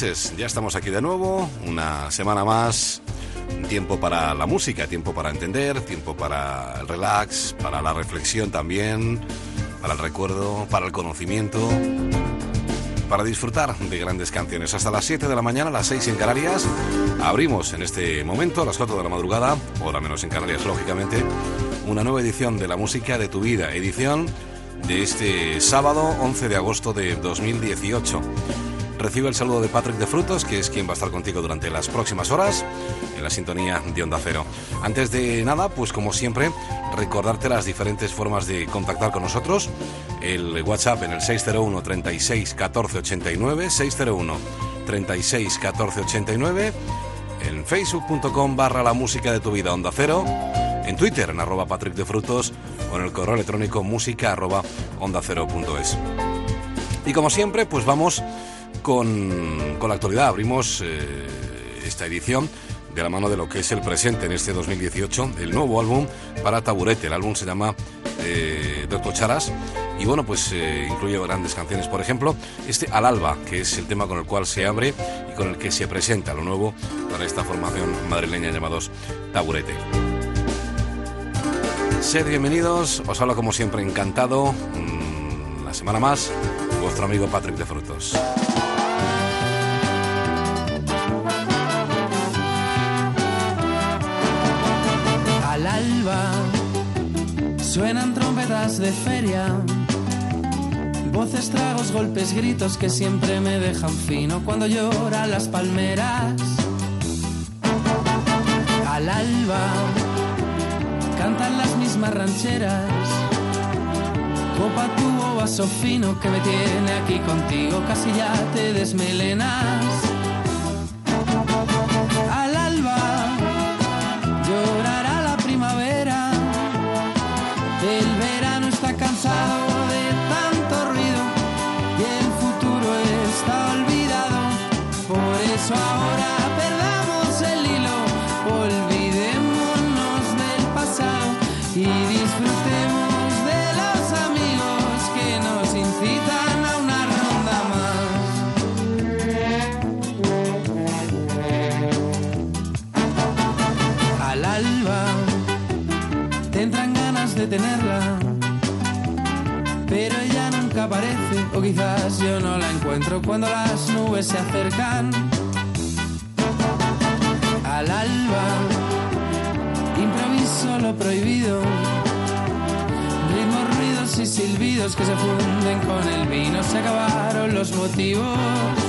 Ya estamos aquí de nuevo, una semana más, tiempo para la música, tiempo para entender, tiempo para el relax, para la reflexión también, para el recuerdo, para el conocimiento, para disfrutar de grandes canciones. Hasta las 7 de la mañana, las 6 en Canarias, abrimos en este momento, a las 4 de la madrugada, hora menos en Canarias, lógicamente, una nueva edición de La Música de tu Vida, edición de este sábado 11 de agosto de 2018 recibe el saludo de Patrick de Frutos, que es quien va a estar contigo durante las próximas horas en la sintonía de Onda Cero. Antes de nada, pues como siempre, recordarte las diferentes formas de contactar con nosotros. El WhatsApp en el 601 36 14 89, 601 36 14 89, en facebook.com barra la música de tu vida Onda Cero, en Twitter en arroba Patrick de Frutos o en el correo electrónico música arroba onda cero punto es. Y como siempre, pues vamos con, la actualidad. Abrimos eh, esta edición de la mano de lo que es el presente en este 2018, el nuevo álbum para Taburete. El álbum se llama eh, Doctor Charas y bueno, pues eh, incluye grandes canciones. Por ejemplo, este Al Alba, que es el tema con el cual se abre y con el que se presenta lo nuevo para esta formación madrileña llamados Taburete. Sed bienvenidos, os hablo como siempre encantado. Una semana más, vuestro amigo Patrick de Frutos. Suenan trompetas de feria, voces, tragos, golpes, gritos que siempre me dejan fino cuando lloran las palmeras. Al alba cantan las mismas rancheras. Copa tu vaso fino que me tiene aquí contigo, casi ya te desmelenas. O quizás yo no la encuentro cuando las nubes se acercan al alba. Improviso lo prohibido, ritmos, ruidos y silbidos que se funden con el vino, se acabaron los motivos.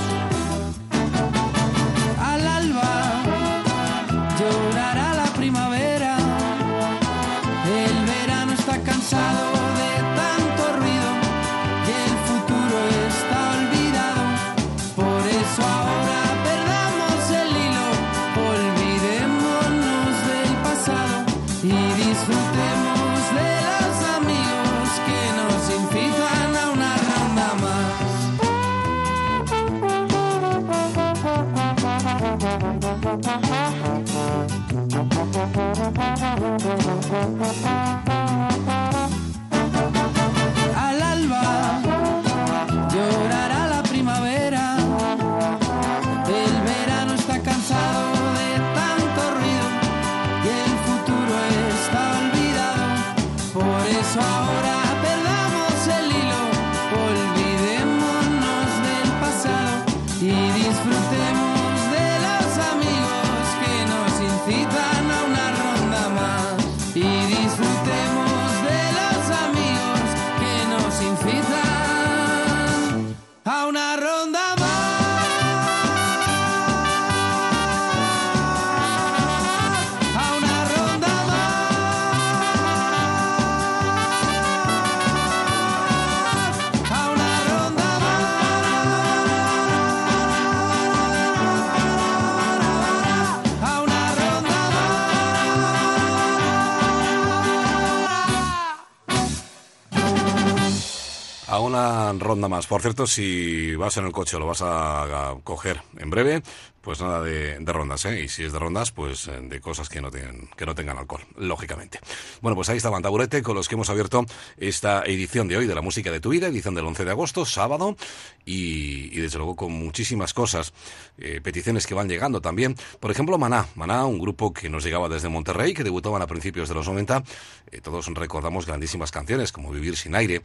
Ronda más. Por cierto, si vas en el coche lo vas a coger en breve, pues nada de, rondas, ¿eh? Y si es de rondas, pues eh, de cosas que no, tienen, que no tengan alcohol, lógicamente. Bueno, pues ahí está Taburete con los que hemos abierto esta edición de hoy de la música de tu vida, edición del 11 de agosto, sábado, y, desde luego con muchísimas cosas, eh, peticiones que van llegando también. Por ejemplo, Maná, Maná, un grupo que nos llegaba desde Monterrey, que debutaban a principios de los 90. Eh, todos recordamos grandísimas canciones como Vivir sin aire,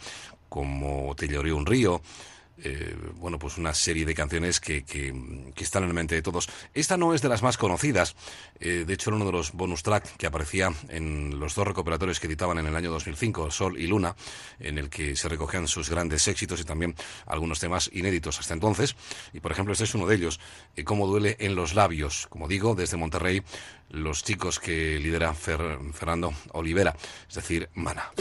como Te lloré un río. Eh, bueno, pues una serie de canciones que, que, están en la mente de todos. Esta no es de las más conocidas, eh, de hecho era uno de los bonus track que aparecía en los dos recuperatorios que editaban en el año 2005, Sol y Luna, en el que se recogían sus grandes éxitos y también algunos temas inéditos hasta entonces. Y por ejemplo, este es uno de ellos, eh, Cómo duele en los labios, como digo, desde Monterrey, los chicos que lidera Fernando Olivera, es decir, Mana.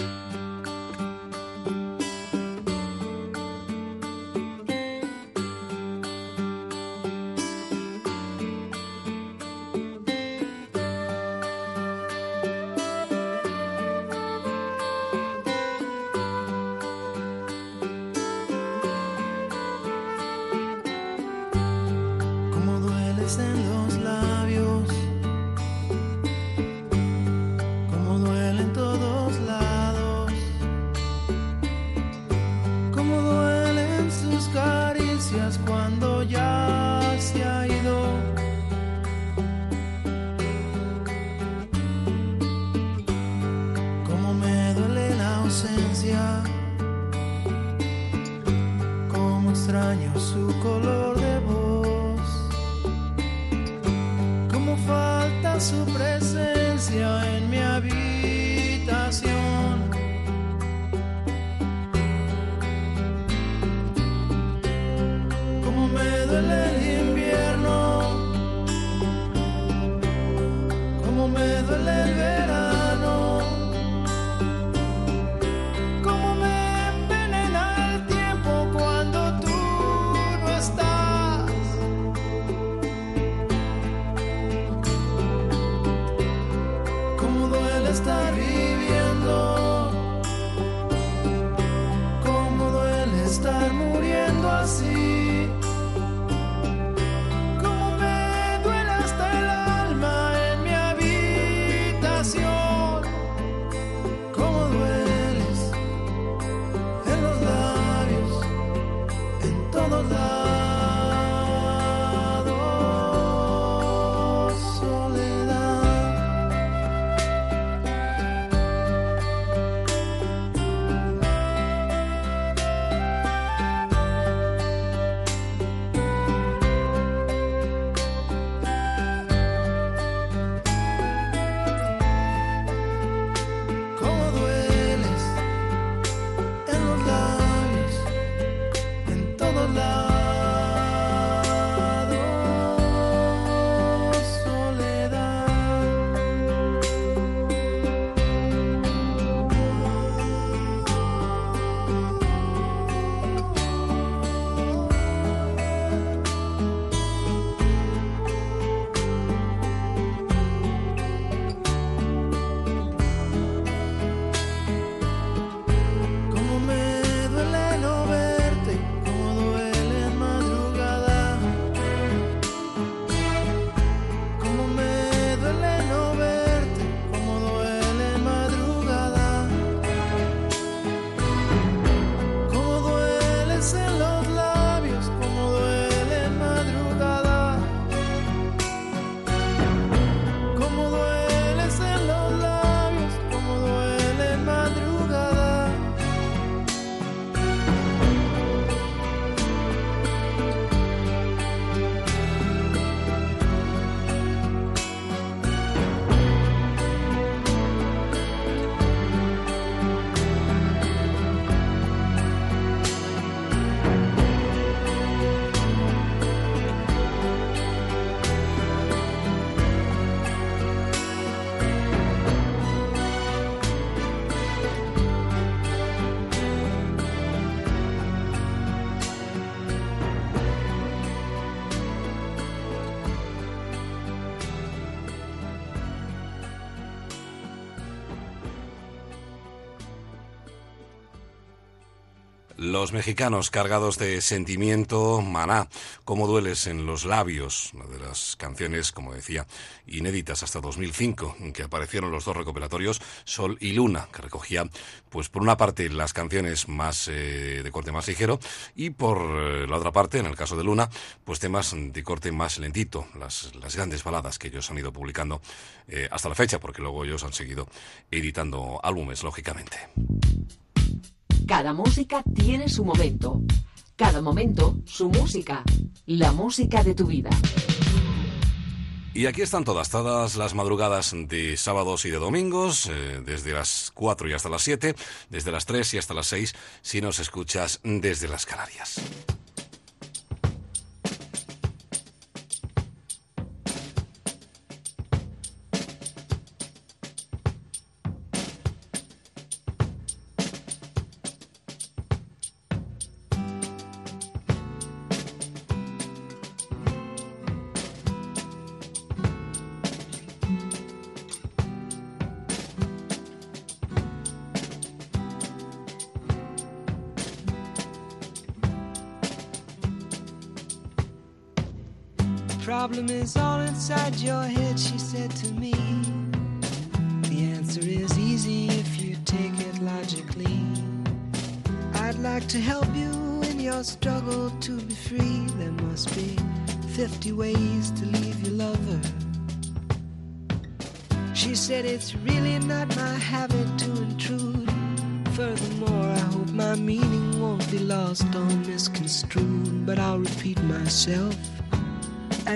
color. Mexicanos cargados de sentimiento, maná, cómo dueles en los labios, una de las canciones, como decía, inéditas hasta 2005, en que aparecieron los dos recopilatorios, Sol y Luna, que recogía, pues por una parte las canciones más eh, de corte más ligero y por eh, la otra parte, en el caso de Luna, pues temas de corte más lentito, las, grandes baladas que ellos han ido publicando eh, hasta la fecha, porque luego ellos han seguido editando álbumes, lógicamente. Cada música tiene su momento. Cada momento, su música. La música de tu vida. Y aquí están todas, todas las madrugadas de sábados y de domingos, eh, desde las 4 y hasta las 7, desde las 3 y hasta las 6, si nos escuchas desde las Canarias.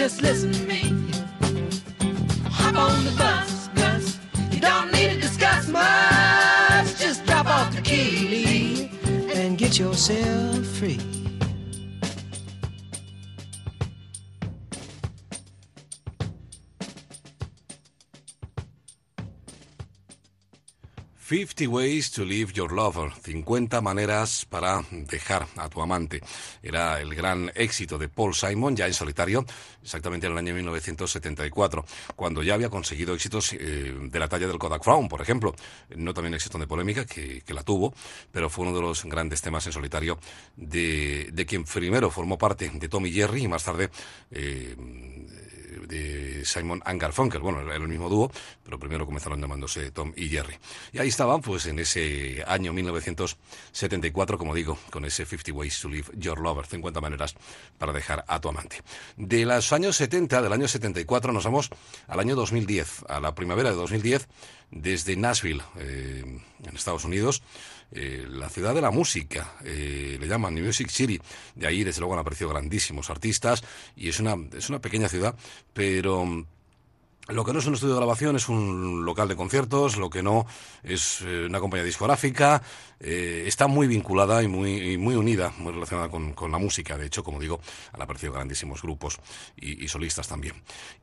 just listen to me. Hop on the bus, Gus. You don't need to discuss much. Just drop off the key and get yourself free. 50 Ways to Leave Your Lover, 50 maneras para dejar a tu amante. Era el gran éxito de Paul Simon, ya en solitario, exactamente en el año 1974, cuando ya había conseguido éxitos eh, de la talla del Kodak Frown, por ejemplo. No también éxito de polémica, que, la tuvo, pero fue uno de los grandes temas en solitario de, de quien primero formó parte de Tommy Jerry y más tarde... Eh, de Simon and Garfunkel. Bueno, era el mismo dúo, pero primero comenzaron llamándose Tom y Jerry. Y ahí estaban, pues en ese año 1974, como digo, con ese 50 Ways to Leave Your Lover, 50 maneras para dejar a tu amante. De los años 70, del año 74, nos vamos al año 2010, a la primavera de 2010, desde Nashville, eh, en Estados Unidos. Eh, la ciudad de la música, eh, le llaman New Music City. De ahí, desde luego, han aparecido grandísimos artistas y es una, es una pequeña ciudad, pero lo que no es un estudio de grabación es un local de conciertos, lo que no es eh, una compañía discográfica, eh, está muy vinculada y muy, muy unida, muy relacionada con, la música. De hecho, como digo, han aparecido grandísimos grupos y, solistas también.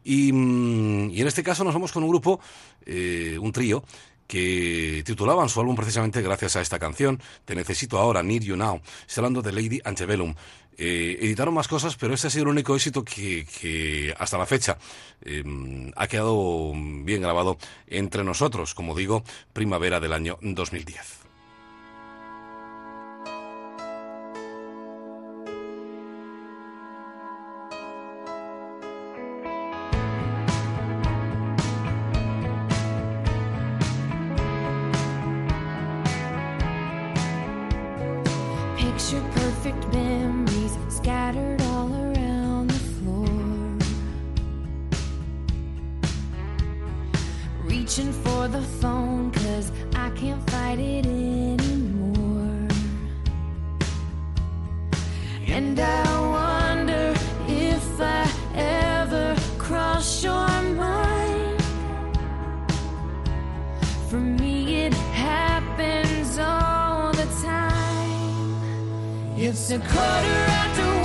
Mm, y, en este caso nos vamos con un grupo, eh, un trío, que titulaban su álbum precisamente gracias a esta canción, Te necesito ahora, Need You Now. Hablando de Lady Antebellum. Eh, editaron más cosas, pero este ha sido el único éxito que, hasta la fecha em, ha quedado bien grabado entre nosotros, como digo, primavera del año 2010. It's a quarter after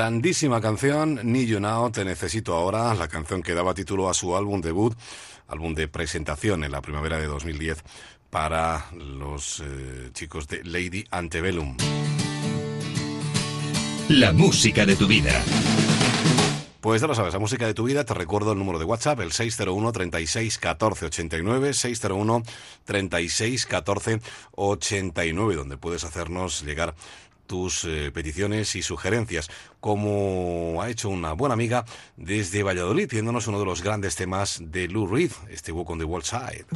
grandísima canción, Need You Now, Te Necesito Ahora, la canción que daba título a su álbum debut, álbum de presentación en la primavera de 2010 para los eh, chicos de Lady Antebellum. La música de tu vida. Pues ya lo sabes, la música de tu vida, te recuerdo el número de WhatsApp, el 601 36 14 89, 601 36 14 89, donde puedes hacernos llegar tus eh, peticiones y sugerencias, como ha hecho una buena amiga desde Valladolid, pidiéndonos uno de los grandes temas de Lou Reed, este Walk on the Wall Side.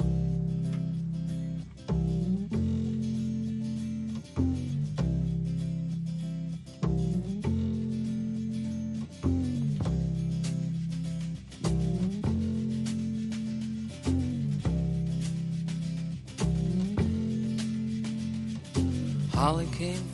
Holly came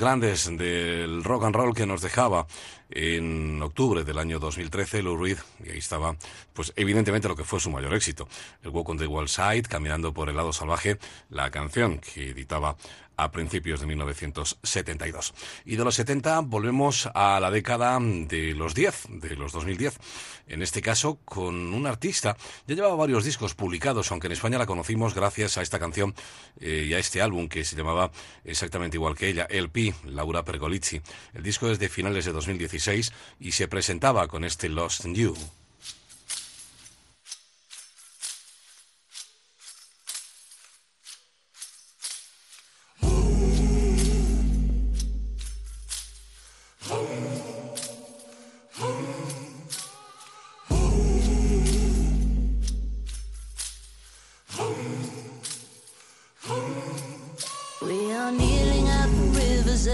grandes del rock and roll que nos dejaba en octubre del año 2013, Lou Reed, y ahí estaba, pues evidentemente lo que fue su mayor éxito, el Walk on the Wall Side, caminando por el lado salvaje, la canción que editaba a principios de 1972. Y de los 70 volvemos a la década de los 10, de los 2010. En este caso, con un artista, ya llevaba varios discos publicados, aunque en España la conocimos gracias a esta canción eh, y a este álbum que se llamaba exactamente igual que ella, LP, Laura Pergolizzi. El disco es de finales de 2016 y se presentaba con este Lost You.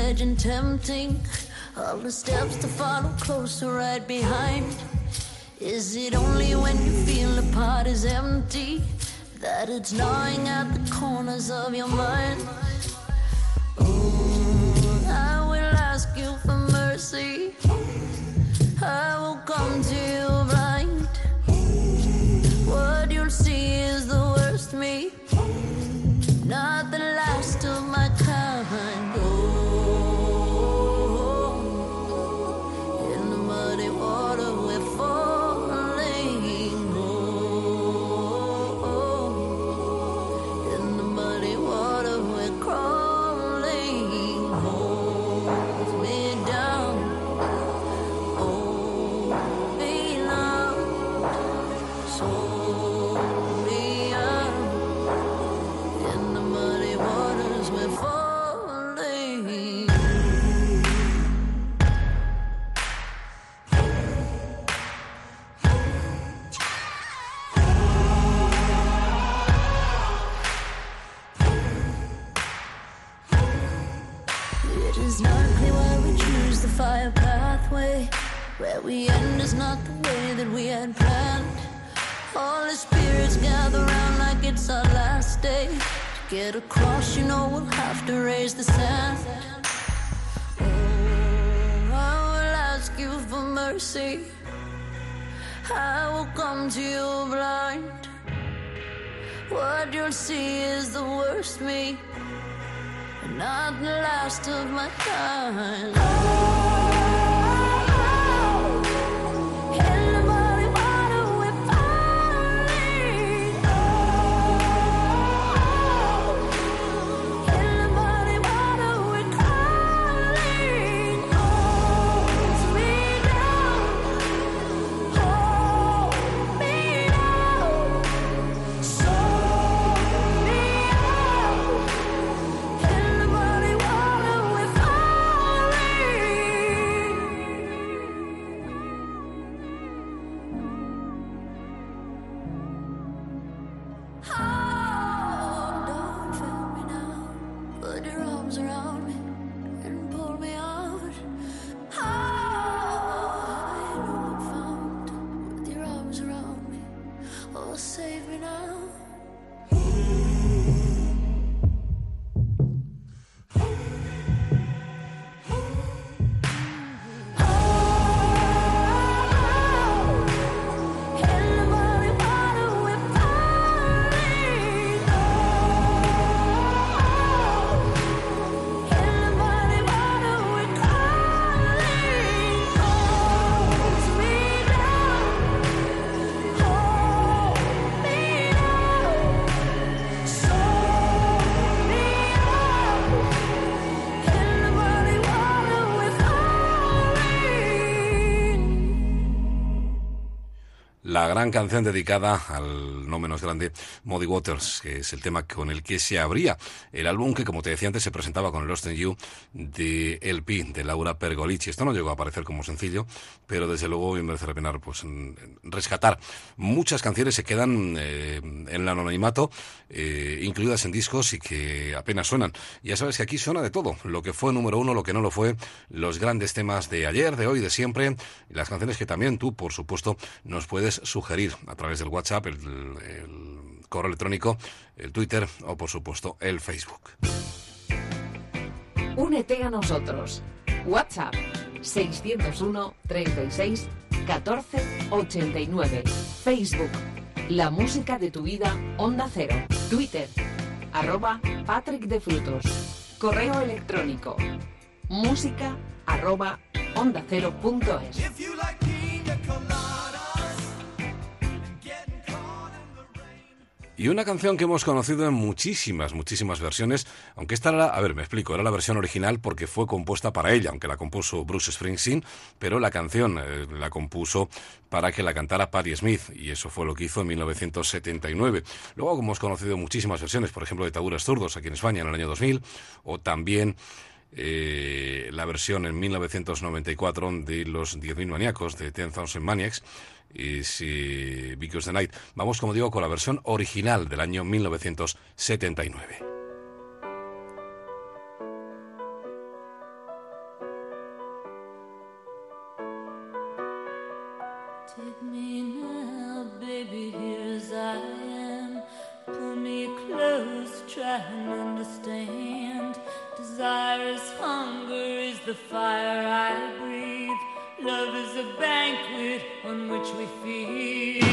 Edge and tempting. All the steps to follow closer right behind. Is it only when you feel the pot is empty that it's gnawing at the corners of your mind? Oh, I will ask you for mercy. I will come to you blind. What you'll see is the worst me, not the last of my Where we end is not the way that we had planned. All the spirits gather round like it's our last day. To get across, you know we'll have to raise the sand. Oh, I will ask you for mercy. I will come to you blind. What you'll see is the worst me not the last of my kind. Gran canción dedicada al no menos grande Muddy Waters, que es el tema con el que se abría el álbum que, como te decía antes, se presentaba con Lost in You de LP, de Laura Pergolici. Esto no llegó a aparecer como sencillo, pero desde luego merece la pena pues, rescatar. Muchas canciones se quedan eh, en el anonimato, eh, incluidas en discos y que apenas suenan. Ya sabes que aquí suena de todo, lo que fue número uno, lo que no lo fue, los grandes temas de ayer, de hoy, de siempre, las canciones que también tú, por supuesto, nos puedes sugerir a través del WhatsApp, el, el correo electrónico, el Twitter o, por supuesto, el Facebook. Únete a nosotros. WhatsApp 601 36 14 89. Facebook La música de tu vida Onda Cero. Twitter arroba Patrick de Frutos. Correo electrónico música arroba onda cero punto es. Y una canción que hemos conocido en muchísimas, muchísimas versiones, aunque esta era, a ver, me explico, era la versión original porque fue compuesta para ella, aunque la compuso Bruce Springsteen, pero la canción eh, la compuso para que la cantara Patti Smith, y eso fue lo que hizo en 1979. Luego hemos conocido muchísimas versiones, por ejemplo, de Taburas Zurdos aquí en España en el año 2000, o también eh, la versión en 1994 de los 10.000 maníacos de 10,000 Maniacs is eh, Because the Night. Vamos, como digo, con la versión original del año 1979. Desire is hunger, is the fire I breathe. Love is on which we feed.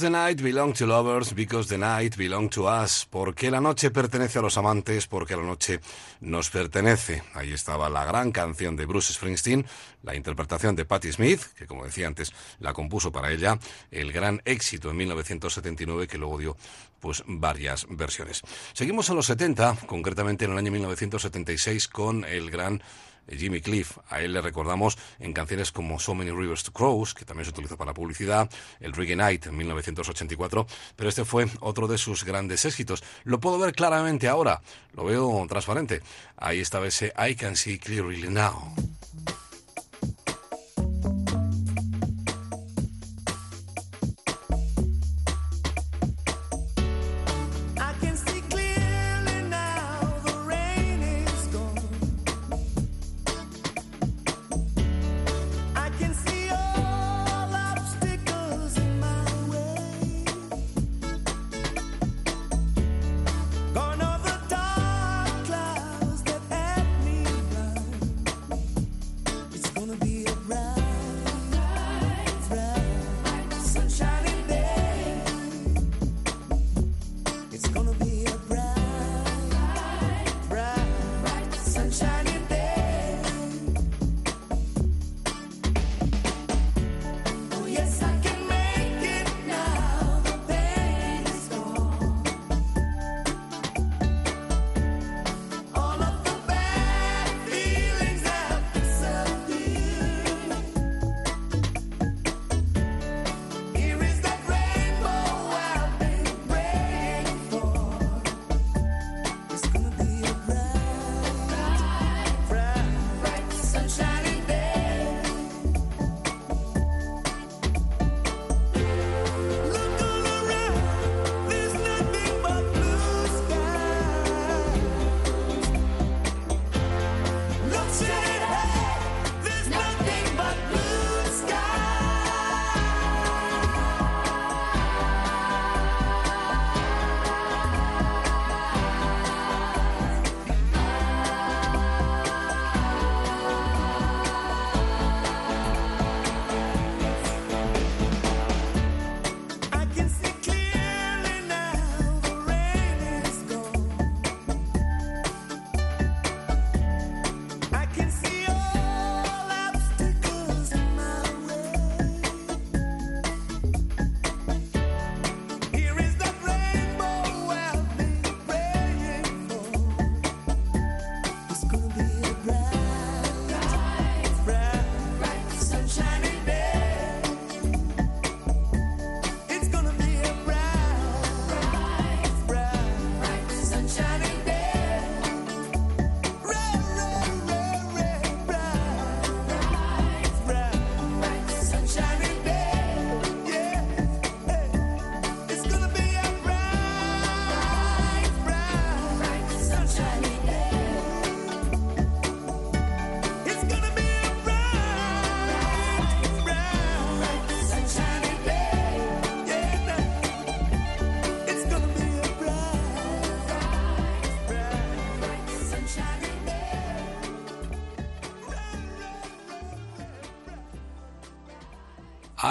The night belongs to lovers, because the night belongs to us. Porque la noche pertenece a los amantes, porque la noche nos pertenece. Ahí estaba la gran canción de Bruce Springsteen, la interpretación de Patti Smith, que como decía antes, la compuso para ella, el gran éxito en 1979 que luego dio pues varias versiones. Seguimos a los 70, concretamente en el año 1976 con el gran Jimmy Cliff. A él le recordamos en canciones como So Many Rivers to Cross, que también se utilizó para publicidad, el Reggae Night en 1984, pero este fue otro de sus grandes éxitos. Lo puedo ver claramente ahora, lo veo transparente. Ahí estaba ese I Can See Clearly Now.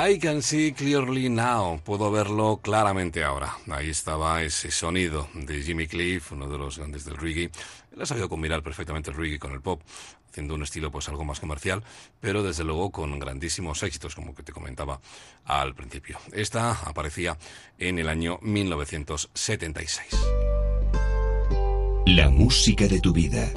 I can see clearly now. Puedo verlo claramente ahora. Ahí estaba ese sonido de Jimmy Cliff, uno de los grandes del reggae. Él ha sabido combinar perfectamente el reggae con el pop, haciendo un estilo pues algo más comercial, pero desde luego con grandísimos éxitos, como que te comentaba al principio. Esta aparecía en el año 1976. La música de tu vida.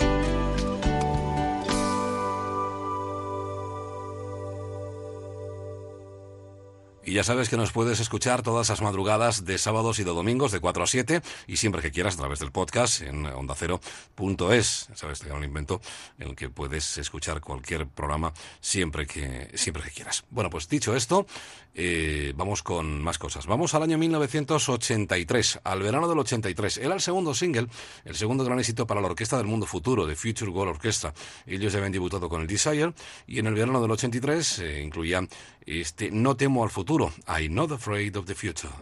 Ya sabes que nos puedes escuchar todas las madrugadas de sábados y de domingos de 4 a 7 y siempre que quieras a través del podcast en ondacero.es. Sabes, te un invento en el que puedes escuchar cualquier programa siempre que, siempre que quieras. Bueno, pues dicho esto, eh, vamos con más cosas. Vamos al año 1983, al verano del 83. Era el segundo single, el segundo gran éxito para la Orquesta del Mundo Futuro, de Future World Orchestra. Ellos ya habían debutado con el Desire y en el verano del 83 eh, incluía este No temo al futuro, I'm not afraid of the future.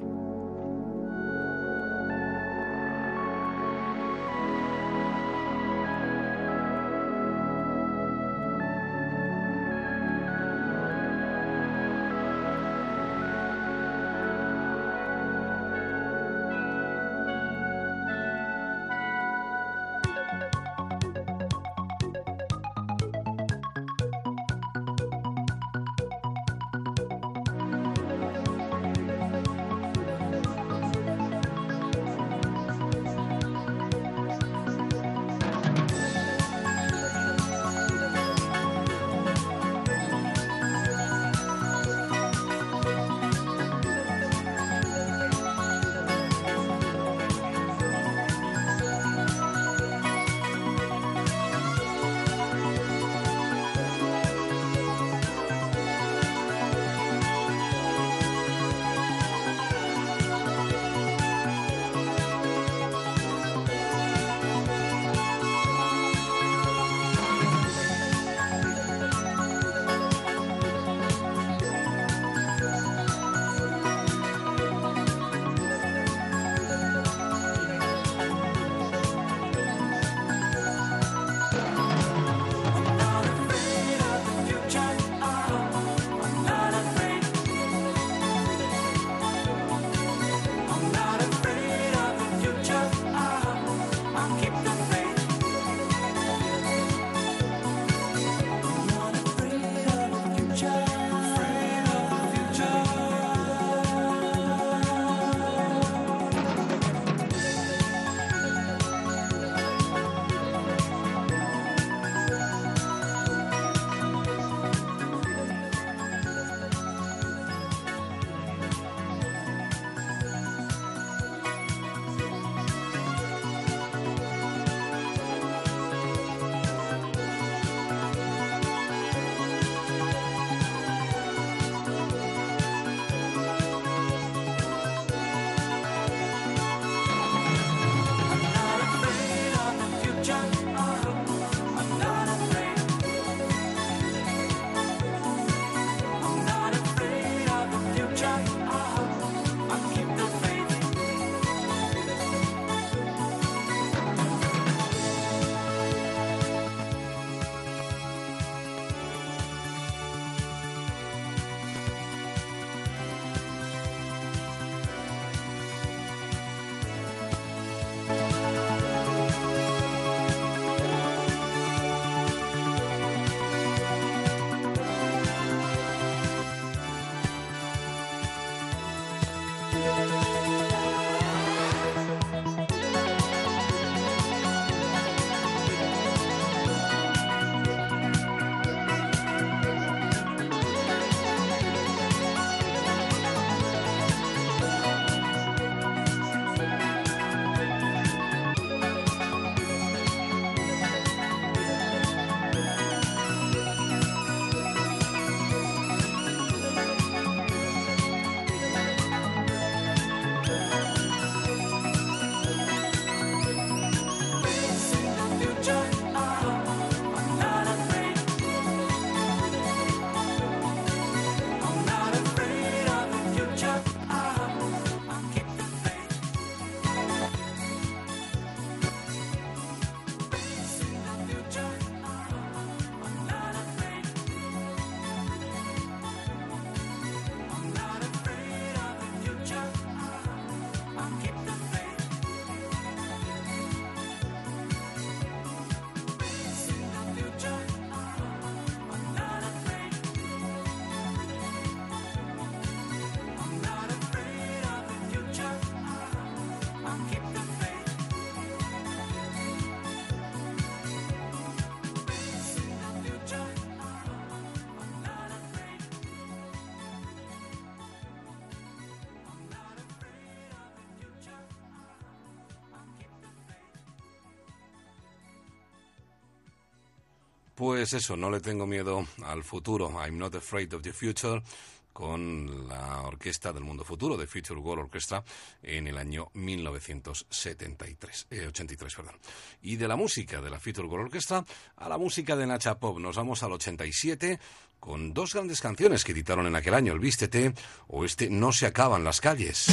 Pues eso, no le tengo miedo al futuro. I'm not afraid of the future con la Orquesta del Mundo Futuro de Future World Orchestra en el año 1973, 83, eh, perdón. Y de la música de la Future World Orchestra a la música de Nacha Pop nos vamos al 87 con dos grandes canciones que editaron en aquel año, el Vístete o este No se acaban las calles.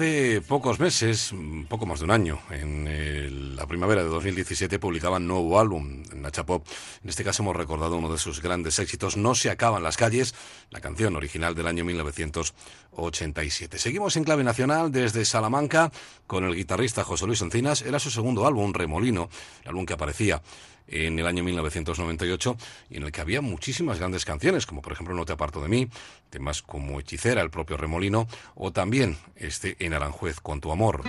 Hace pocos meses, poco más de un año, en la primavera de 2017 publicaban nuevo álbum, Nacha Pop. En este caso hemos recordado uno de sus grandes éxitos, No se acaban las calles, la canción original del año 1987. Seguimos en clave nacional desde Salamanca con el guitarrista José Luis Encinas. Era su segundo álbum, Remolino, el álbum que aparecía en el año 1998 y en el que había muchísimas grandes canciones, como por ejemplo No te aparto de mí, temas como Hechicera, el propio Remolino, o también este En Aranjuez con tu amor.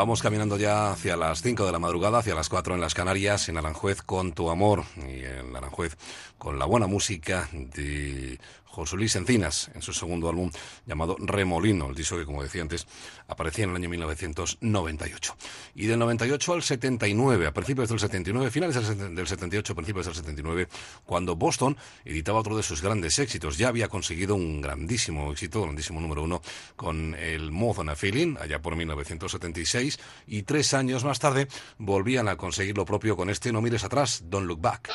Vamos caminando ya hacia las 5 de la madrugada, hacia las 4 en las Canarias, en Aranjuez con tu amor la buena música de José Luis Encinas en su segundo álbum llamado Remolino, el disco que, como decía antes, aparecía en el año 1998. Y del 98 al 79, a principios del 79, finales del 78, principios del 79, cuando Boston editaba otro de sus grandes éxitos. Ya había conseguido un grandísimo éxito, grandísimo número uno, con el More a Feeling, allá por 1976, y tres años más tarde volvían a conseguir lo propio con este No mires atrás, Don't Look Back.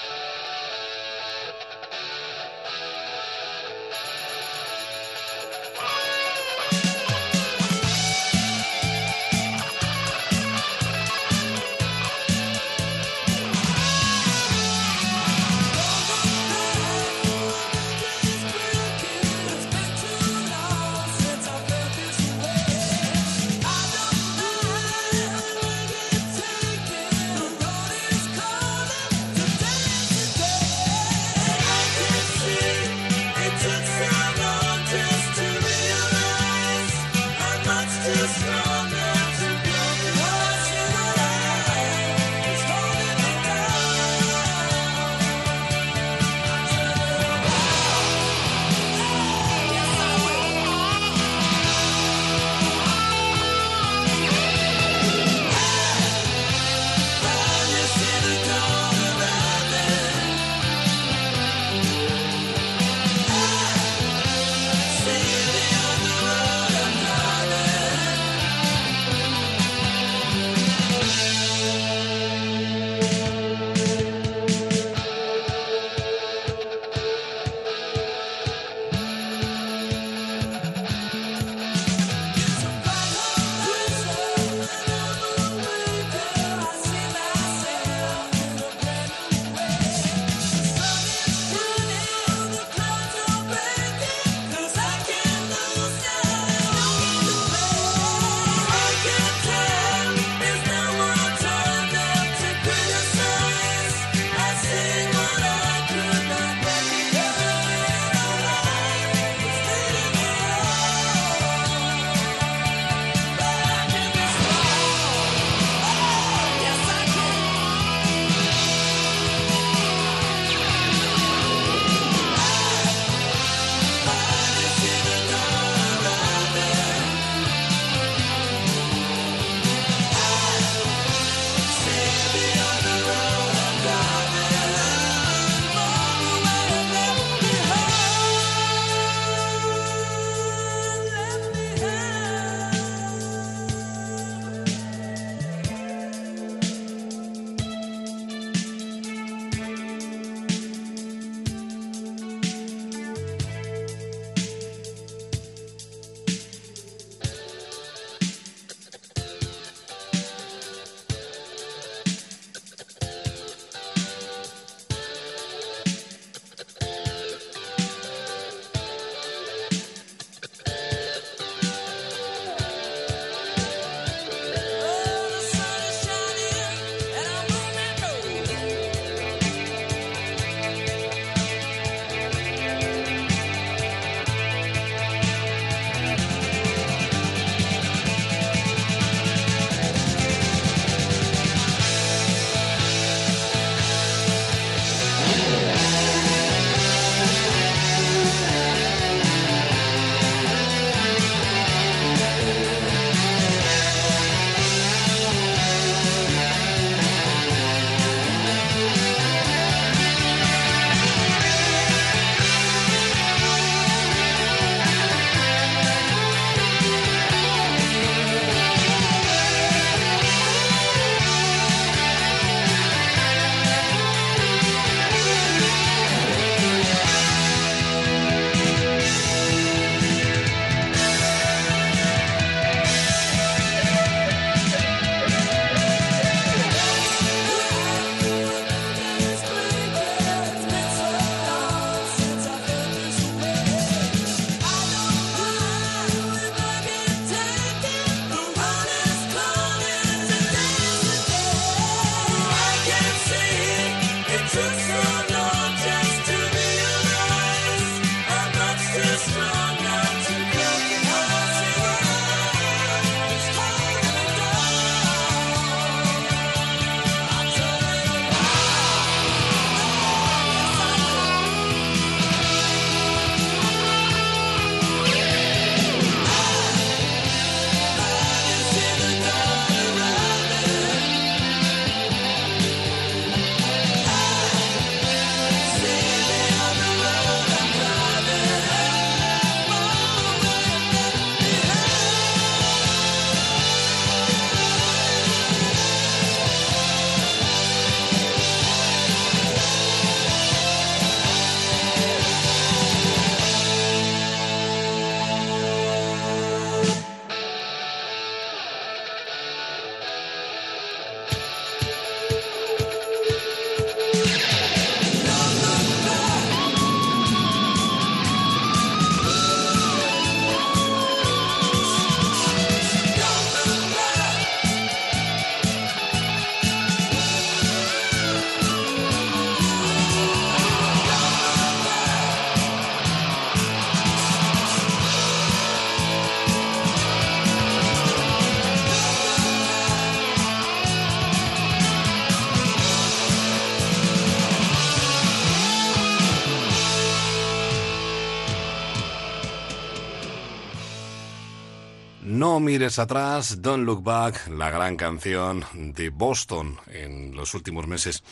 Mires atrás, Don't Look Back, la gran canción de Boston en los últimos meses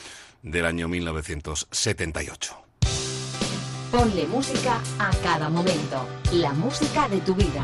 del año 1978. Ponle música a cada momento, la música de tu vida.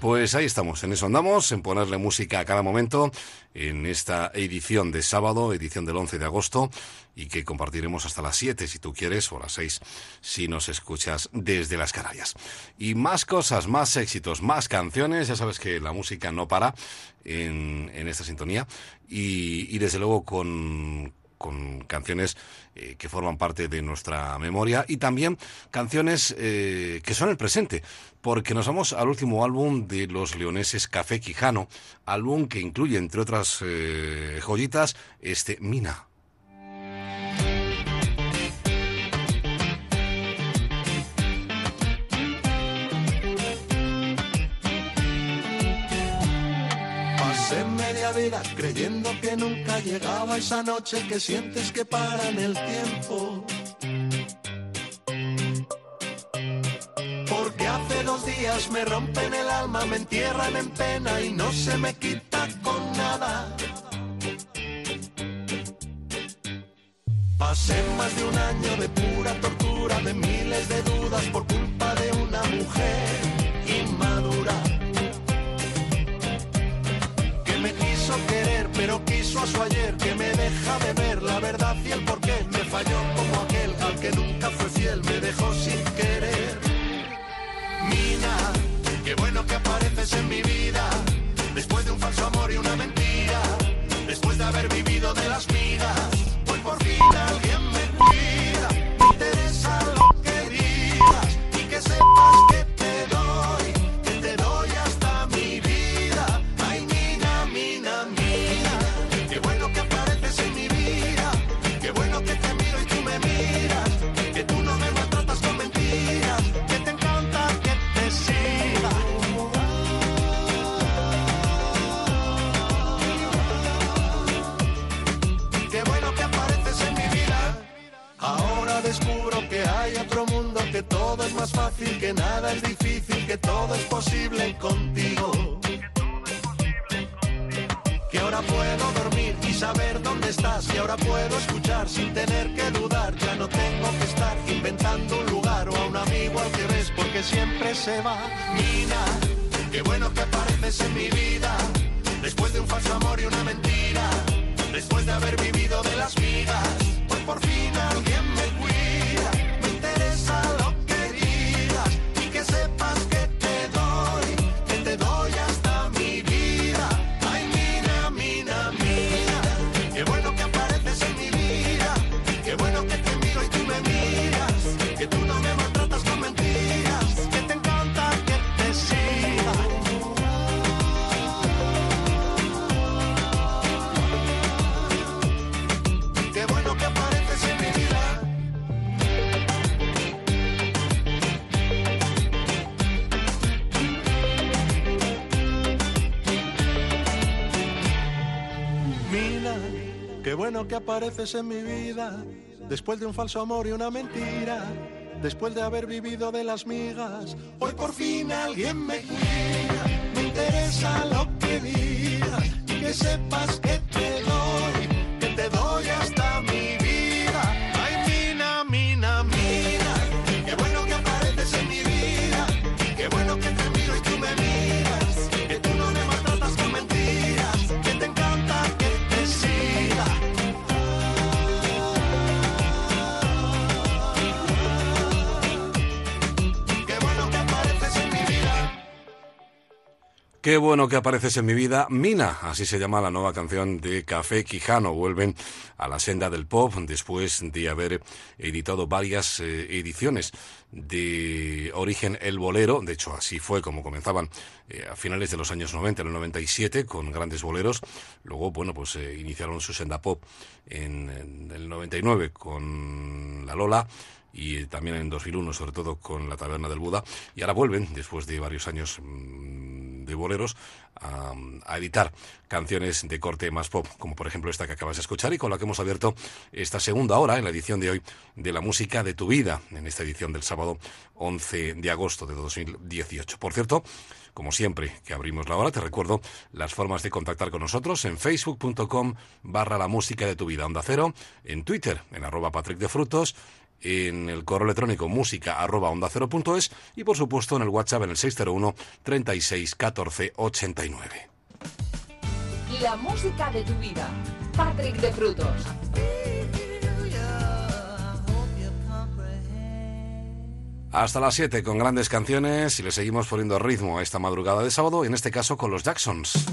Pues ahí estamos, en eso andamos, en ponerle música a cada momento, en esta edición de sábado, edición del 11 de agosto, y que compartiremos hasta las 7 si tú quieres, o las 6 si nos escuchas desde las Canarias. Y más cosas, más éxitos, más canciones, ya sabes que la música no para en, en esta sintonía, y, y desde luego con, con canciones eh, que forman parte de nuestra memoria y también canciones eh, que son el presente, porque nos vamos al último álbum de los leoneses Café Quijano, álbum que incluye, entre otras eh, joyitas, este Mina. Creyendo que nunca llegaba esa noche que sientes que para en el tiempo. Porque hace dos días me rompen el alma, me entierran en pena y no se me quita con nada. Pasé más de un año de pura tortura, de miles de dudas por culpa de una mujer inmadura. Quiso querer, pero quiso a su ayer, que me deja de ver la verdad y el porqué. Me falló como aquel al que nunca fue fiel, me dejó sin querer. Mina, qué bueno que apareces en mi vida, después de un falso amor y una mentira, después de haber vivido de las migas. Hoy por fin otro mundo, que todo es más fácil, que nada es difícil, que todo es posible contigo. Que ahora puedo dormir y saber dónde estás, que ahora puedo escuchar sin tener que dudar. Ya no tengo que estar inventando un lugar o a un amigo al que ves, porque siempre se va. Mina, qué bueno que apareces en mi vida, después de un falso amor y una mentira. Después de haber vivido de las migas, hoy por fin alguien bueno que apareces en mi vida. Después de un falso amor y una mentira. Después de haber vivido de las migas. Hoy por fin alguien me cuida. Me interesa lo que digas. Y que sepas que te doy. Que te doy hasta Qué bueno que apareces en mi vida, Mina, así se llama la nueva canción de Café Quijano. Vuelven a la senda del pop después de haber editado varias eh, ediciones de Origen El Bolero. De hecho, así fue como comenzaban eh, a finales de los años 90, en el 97, con grandes boleros. Luego, bueno, pues eh, iniciaron su senda pop en, en el 99 con La Lola y también en 2001, sobre todo con La Taberna del Buda, y ahora vuelven, después de varios años mm, de boleros, a, editar canciones de corte más pop, como por ejemplo esta que acabas de escuchar y con la que hemos abierto esta segunda hora en la edición de hoy de la música de tu vida, en esta edición del sábado 11 de agosto de 2018. Por cierto, como siempre que abrimos la hora, te recuerdo las formas de contactar con nosotros en facebook.com barra la música de tu vida onda cero, en Twitter en arroba Patrick de Frutos, en el correo electrónico música arroba onda cero punto es y por supuesto en el WhatsApp en el 601 36 14 89. La música de tu vida. Patrick de Frutos. Hasta las 7 con grandes canciones y le seguimos poniendo ritmo a esta madrugada de sábado, en este caso con los Jacksons.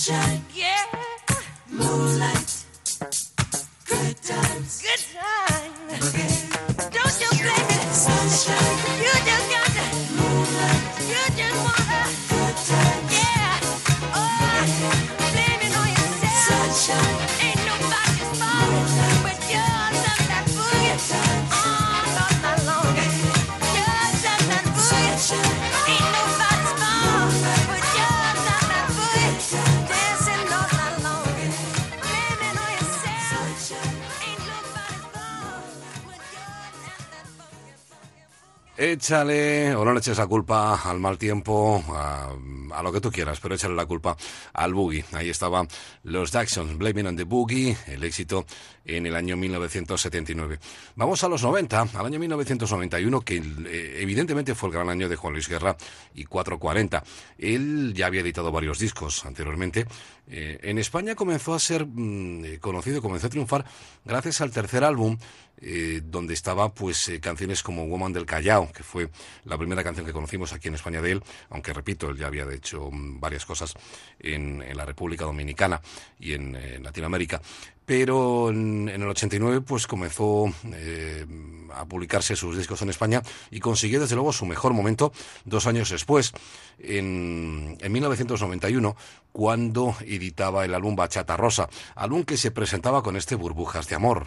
sunshine. Échale o no le eches la culpa al mal tiempo, a, a, lo que tú quieras, pero échale la culpa al boogie. Ahí estaban los Jacksons, Blaming on the Boogie, el éxito en el año 1979. Vamos a los 90, al año 1991, que eh, evidentemente fue el gran año de Juan Luis Guerra y 440. Él ya había editado varios discos anteriormente. Eh, en España comenzó a ser mm, conocido, comenzó a triunfar gracias al tercer álbum eh, donde estaba pues eh, canciones como Woman del Callao, que fue la primera canción que conocimos aquí en España de él, aunque repito, él ya había hecho mm, varias cosas en, la República Dominicana y en, Latinoamérica. Pero en, el 89 pues comenzó eh, a publicarse sus discos en España y consiguió desde luego su mejor momento dos años después, en, en 1991, cuando editaba el álbum Bachata Rosa, álbum que se presentaba con este Burbujas de Amor.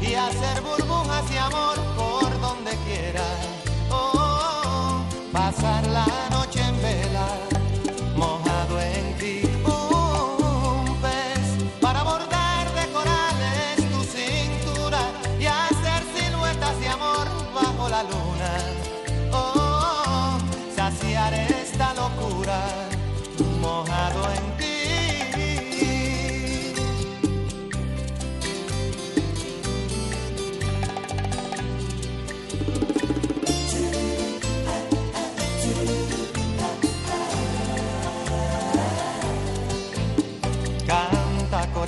y hacer burbujas y amor por donde quiera. Oh, pasar la noche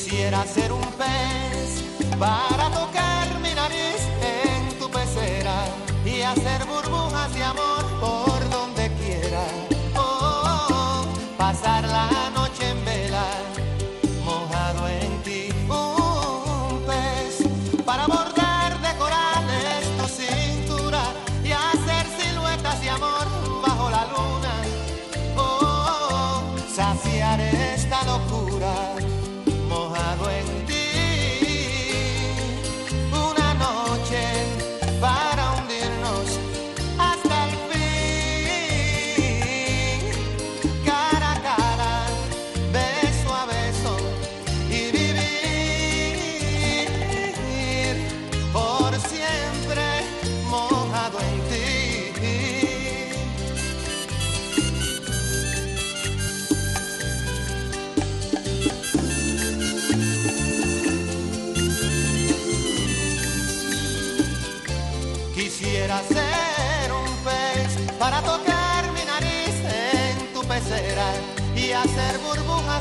Quisiera ser un pez para tocar mi nariz en tu pecera y hacer burbujas de amor por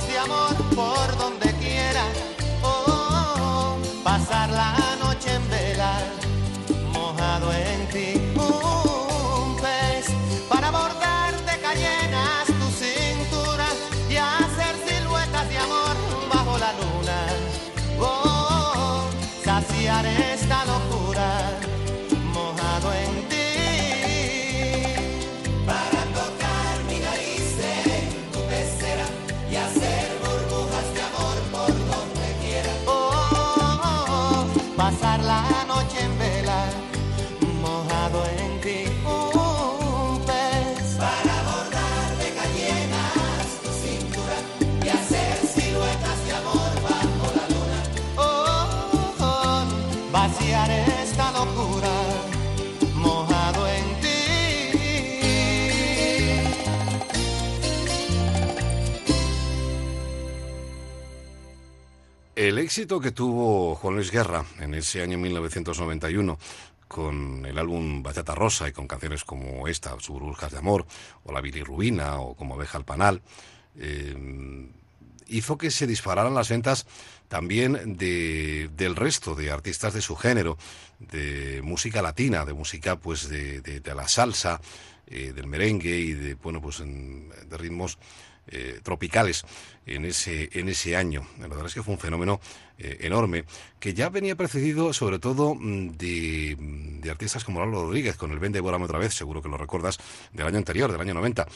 de amor por donde éxito que tuvo Juan Luis Guerra en ese año 1991 con el álbum Bachata Rosa y con canciones como esta, Suburbujas de Amor, o La Bilirrubina, o Como Abeja al Panal, eh, hizo que se dispararan las ventas también de, del resto de artistas de su género, de música latina, de música pues de, de la salsa, eh, del merengue y de, bueno, pues de ritmos eh, tropicales en ese, en ese año. La verdad es que fue un fenómeno eh, enorme que ya venía precedido sobre todo mm, de, de artistas como Lalo Rodríguez con el Vende Bórame otra vez, seguro que lo recuerdas, del año anterior, del año 90.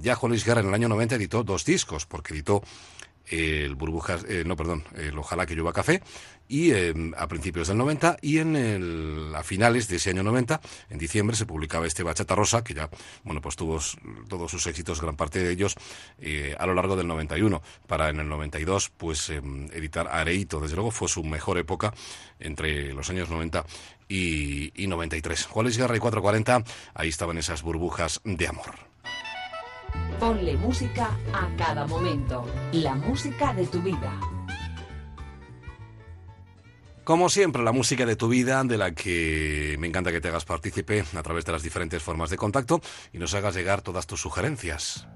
ya Juan Luis Guerra en el año 90 editó dos discos, porque editó el burbujas, eh, no, perdón, el Ojalá que llueva café, y em, a principios del 90 y en el, a finales de ese año 90, en diciembre, se publicaba este Bachata Rosa, que ya, bueno, pues tuvo todos sus éxitos, gran parte de ellos, eh, a lo largo del 91, para en el 92, pues em, editar Areito, desde luego fue su mejor época entre los años 90 y, y 93. Juan Luis Guerra y 440, ahí estaban esas burbujas de amor. Ponle música a cada momento. La música de tu vida. Como siempre, la música de tu vida, de la que me encanta que te hagas partícipe a través de las diferentes formas de contacto y nos hagas llegar todas tus sugerencias.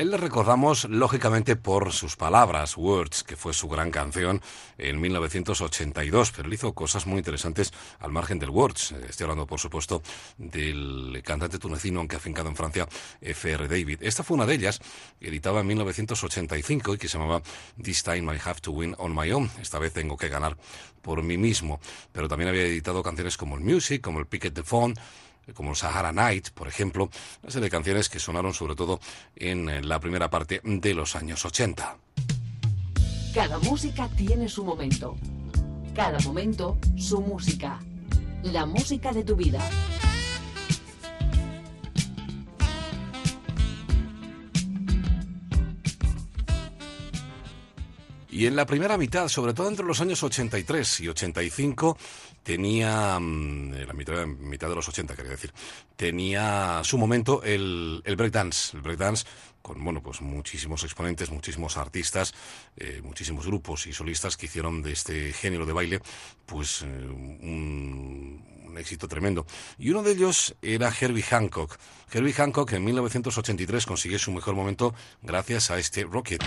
Él le recordamos lógicamente por sus palabras, Words, que fue su gran canción en 1982, pero él hizo cosas muy interesantes al margen del Words. Estoy hablando, por supuesto, del cantante tunecino, aunque afincado en Francia, F.R. David. Esta fue una de ellas, editada en 1985 y que se llamaba This Time I Have to Win on My Own. Esta vez tengo que ganar por mí mismo. Pero también había editado canciones como el Music, como el Picket the Phone, como Sahara Night, por ejemplo, una serie de canciones que sonaron sobre todo en eh, la primera parte de los años 80. Cada música tiene su momento. Cada momento su música. La música de tu vida. Y en la primera mitad, sobre todo entre los años 83 y 85, tenía, mm, la mitad, mitad de los 80 quería decir, tenía su momento el, el breakdance. El breakdance con bueno pues muchísimos exponentes, muchísimos artistas, eh, muchísimos grupos y solistas que hicieron de este género de baile pues eh, un, un éxito tremendo. Y uno de ellos era Herbie Hancock. Herbie Hancock en 1983 consiguió su mejor momento gracias a este Rocket.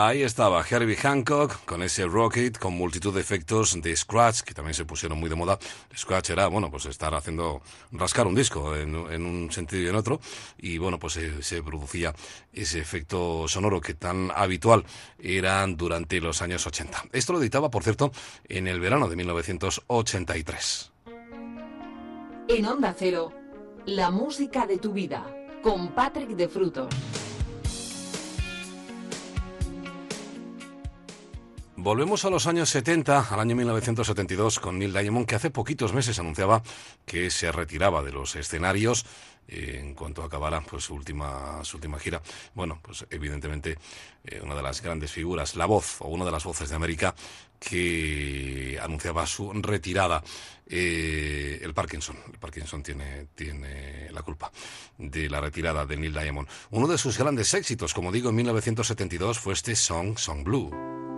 Ahí estaba Herbie Hancock con ese Rocket, con multitud de efectos de Scratch, que también se pusieron muy de moda. Scratch era, bueno, pues estar haciendo, rascar un disco en, un sentido y en otro, y bueno, pues se, se, producía ese efecto sonoro que tan habitual eran durante los años 80. Esto lo editaba, por cierto, en el verano de 1983. En Onda Cero, la música de tu vida, con Patrick de Frutos. Volvemos a los años 70, al año 1972, con Neil Diamond, que hace poquitos meses anunciaba que se retiraba de los escenarios eh, en cuanto acabara pues, su, última, su última gira. Bueno, pues evidentemente eh, una de las grandes figuras, la voz o una de las voces de América que anunciaba su retirada. Eh, el Parkinson. El Parkinson tiene, tiene la culpa de la retirada de Neil Diamond. Uno de sus grandes éxitos, como digo, en 1972 fue este Song, Song Blue.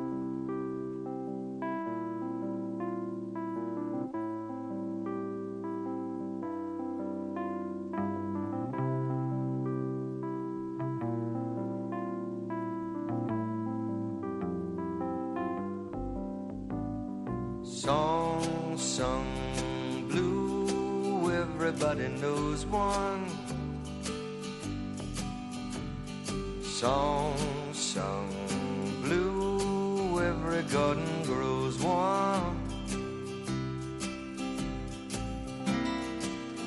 everybody knows one song sung blue. Every garden grows one.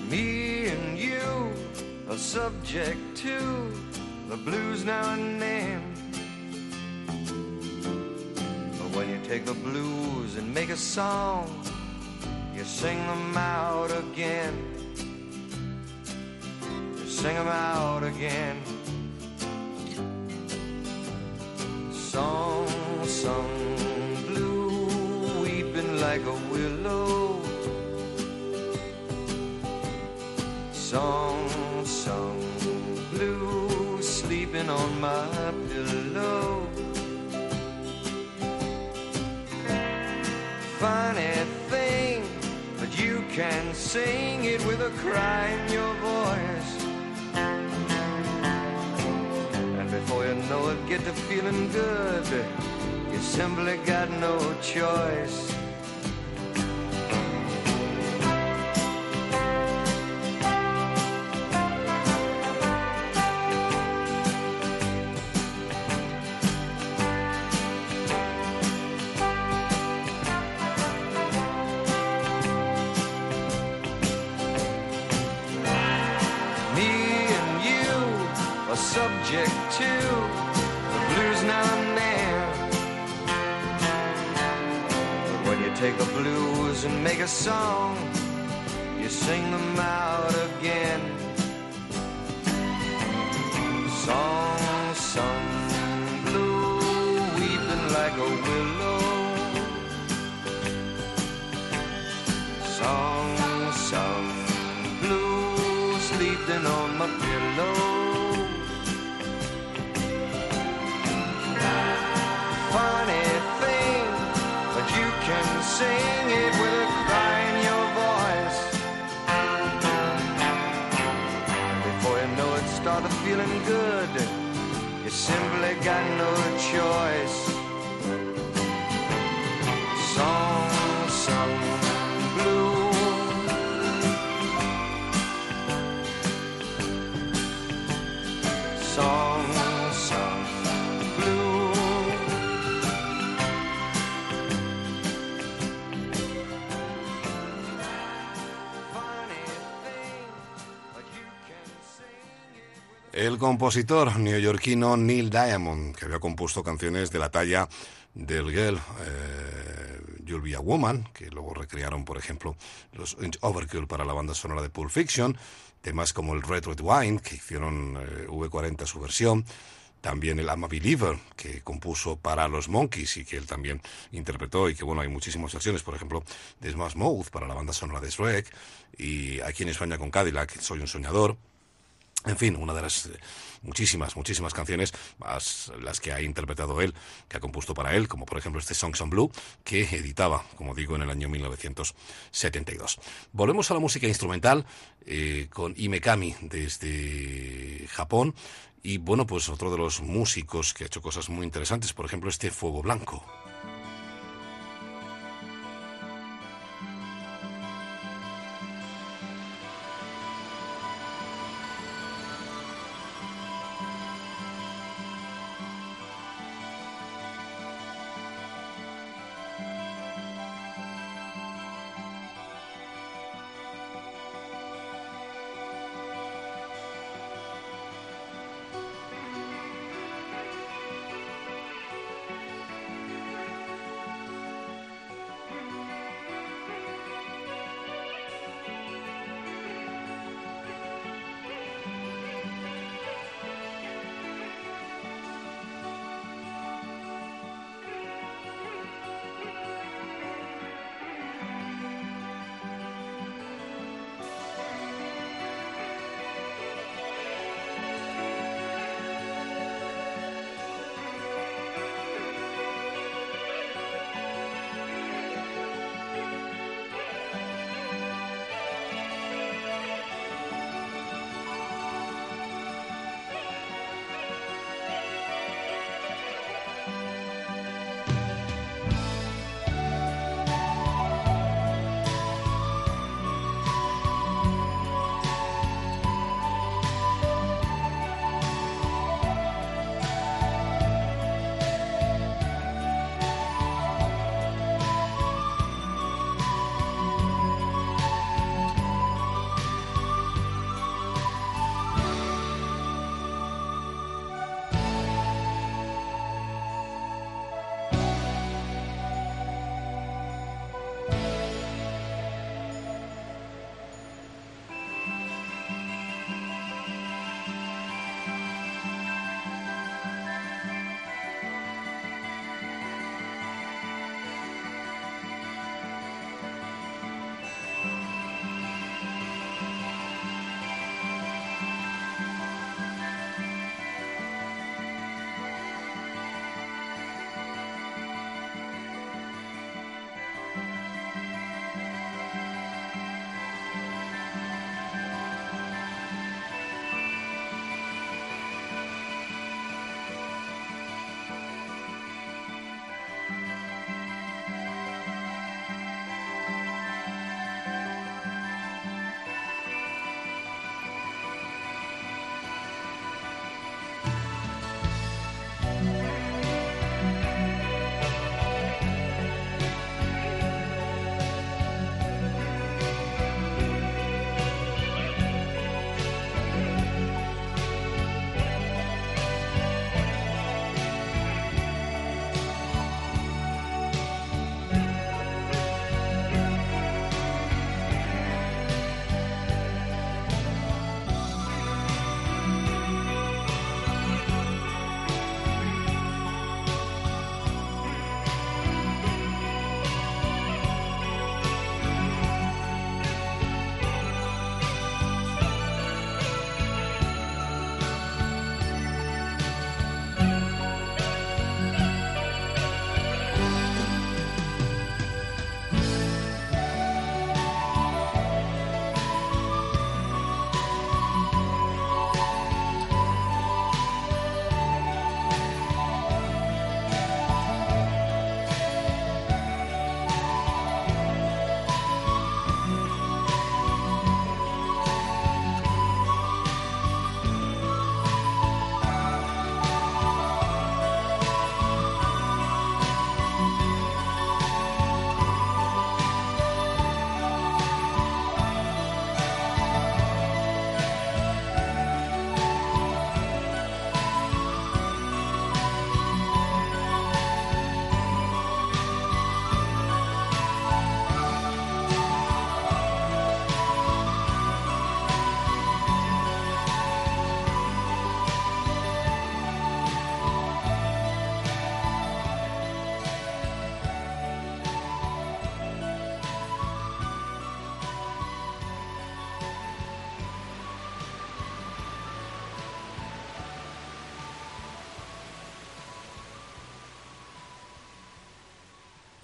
Me and you are subject to the blues now and then. But when you take the blues and make a song, you sing them out again sing them out again. Song sung blue, weeping like a willow. Song sung blue, sleeping on my pillow. Funny thing, but you can sing it with a cry in your voice. know I get to feeling good. You simply got no choice. Compositor neoyorquino Neil Diamond, que había compuesto canciones de la talla del Girl, eh, You'll Be a Woman, que luego recrearon, por ejemplo, los Overkill para la banda sonora de Pulp Fiction, temas como el Red Red Wine, que hicieron eh, V40 su versión, también el I'm a Believer, que compuso para los Monkeys y que él también interpretó, y que bueno, hay muchísimas versiones, por ejemplo, de Smash Mouth para la banda sonora de Shrek, y aquí en España con Cadillac, Soy un Soñador, En fin, una de las muchísimas, muchísimas canciones, las que ha interpretado él, que ha compuesto para él, como por ejemplo este Songs on Blue, que editaba, como digo, en el año 1972. Volvemos a la música instrumental eh, con Imekami desde Japón. Y bueno, pues otro de los músicos que ha hecho cosas muy interesantes, por ejemplo, este Fuego Blanco.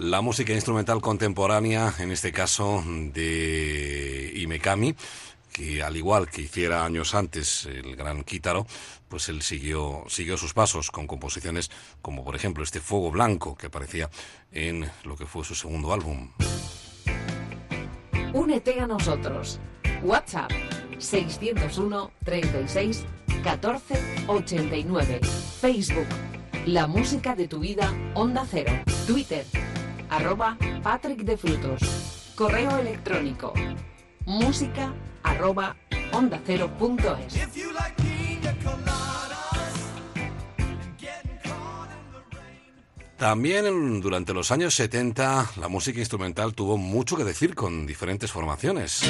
La música instrumental contemporánea, en este caso de Imekami, que al igual que hiciera años antes el gran Kitaro, pues él siguió, siguió sus pasos con composiciones como por ejemplo este Fuego Blanco que aparecía en lo que fue su segundo álbum. Únete a nosotros. WhatsApp 601 36 14 89. Facebook La música de tu vida Onda Cero. Twitter arroba Patrick de Frutos. Correo electrónico música arroba onda cero punto es. También durante los años 70 la música instrumental tuvo mucho que decir con diferentes formaciones.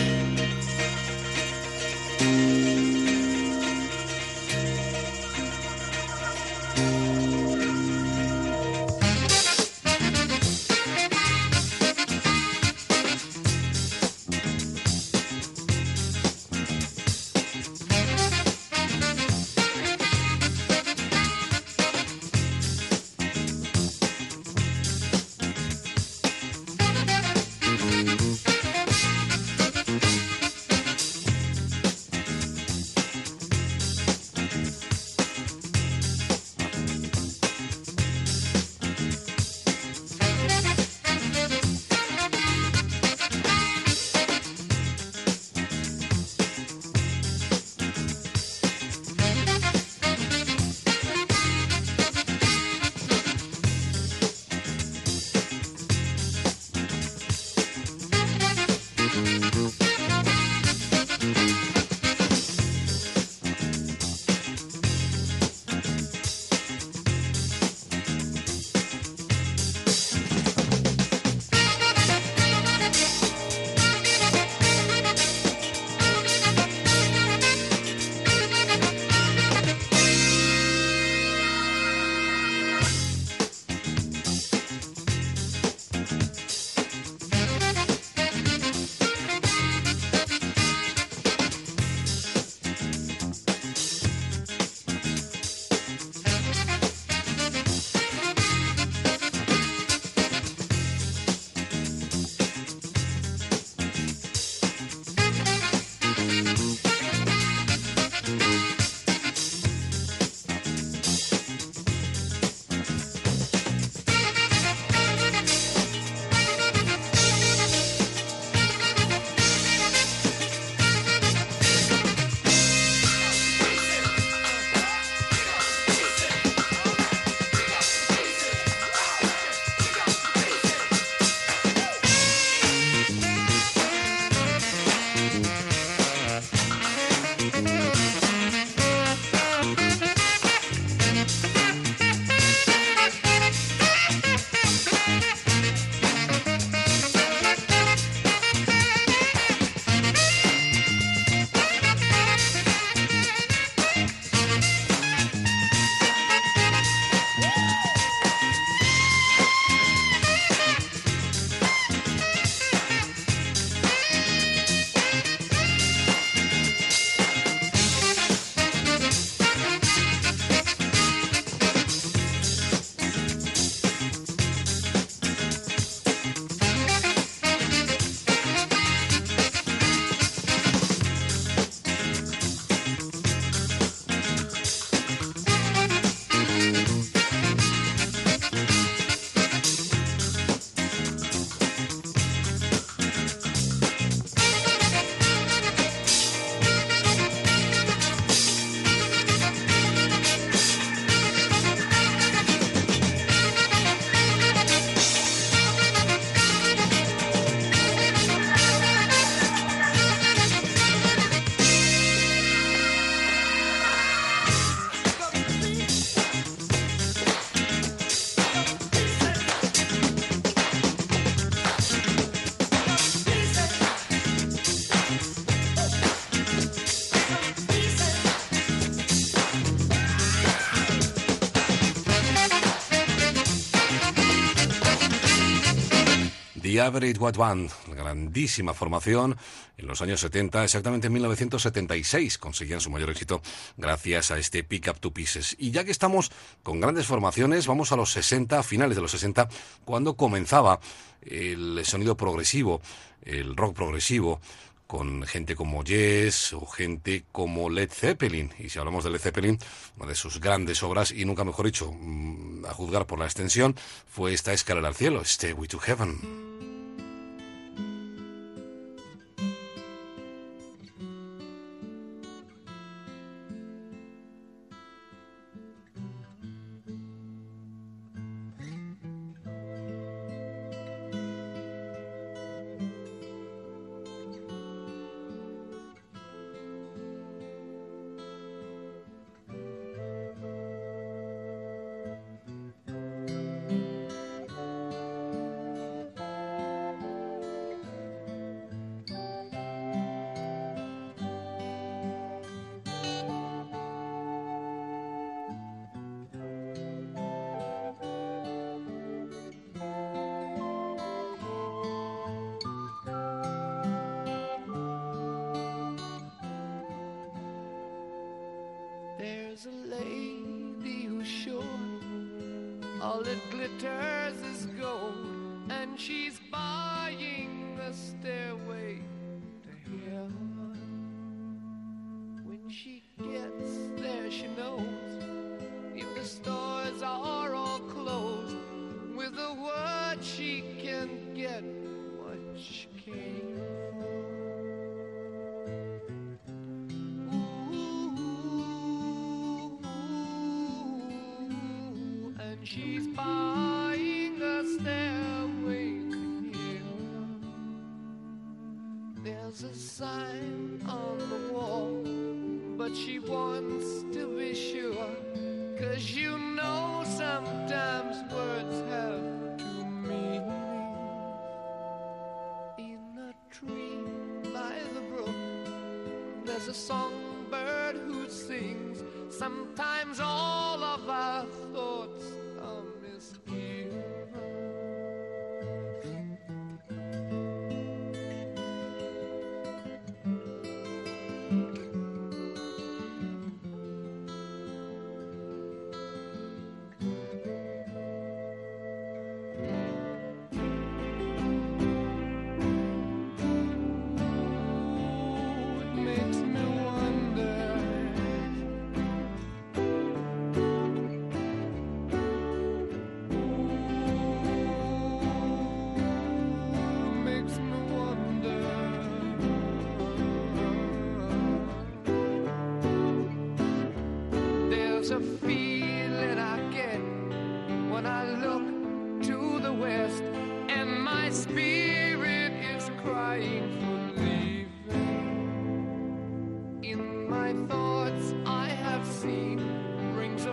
Average White Band, grandísima formación en los años 70, exactamente en 1976 conseguían su mayor éxito gracias a este Pick Up Two Pieces. Y ya que estamos con grandes formaciones, vamos a los 60, finales de los 60, cuando comenzaba el sonido progresivo, el rock progresivo con gente como Yes o gente como Led Zeppelin. Y si hablamos de Led Zeppelin, una de sus grandes obras, y nunca mejor dicho, mm, a juzgar por la extensión, fue esta escalera al cielo, Stairway to Heaven.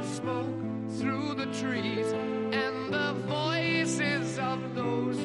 smoke through the trees and the voices of those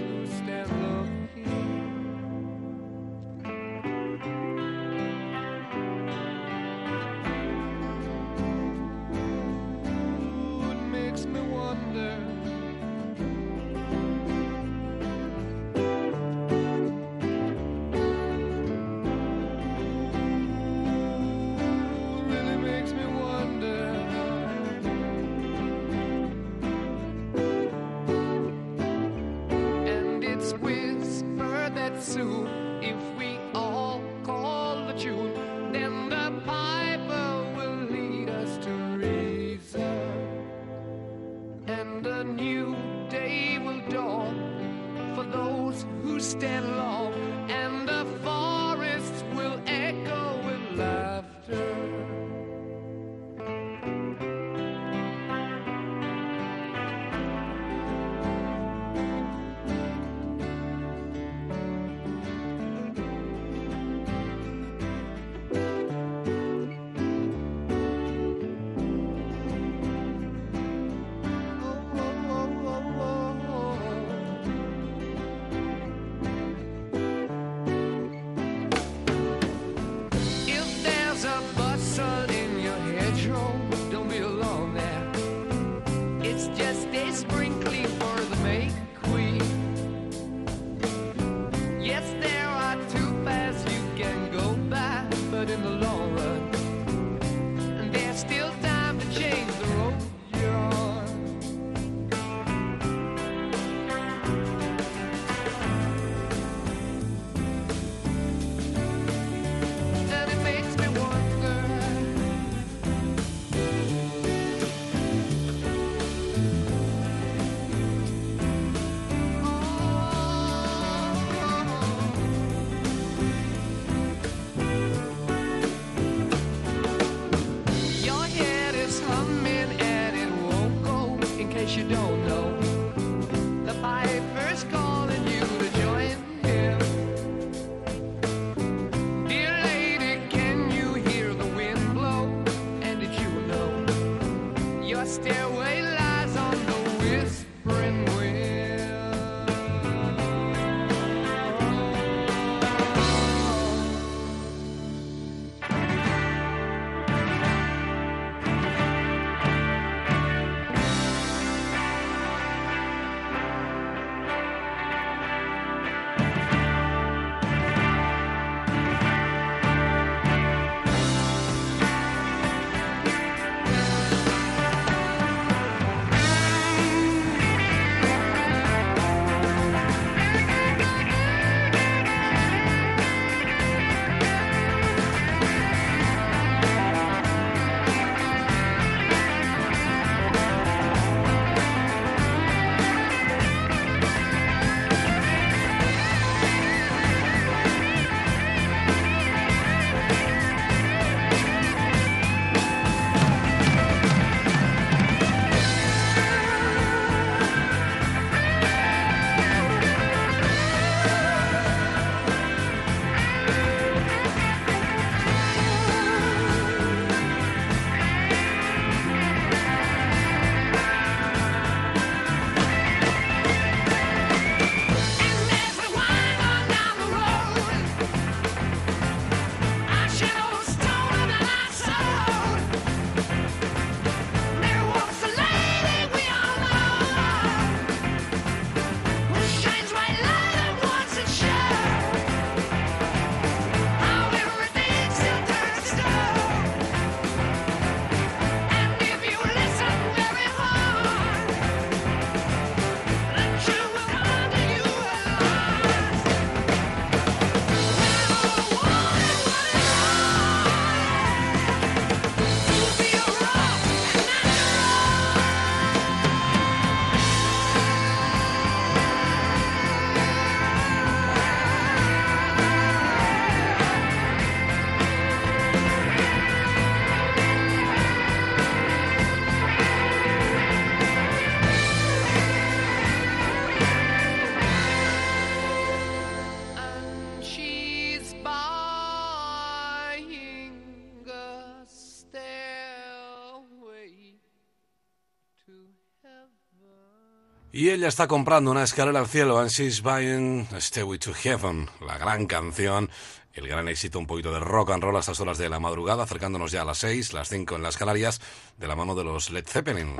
Y ella está comprando una escalera al cielo, and she's buying Stairway to Heaven, la gran canción, el gran éxito, un poquito de rock and roll a estas horas de la madrugada, acercándonos ya a las 6, las 5 en las Canarias, de la mano de los Led Zeppelin.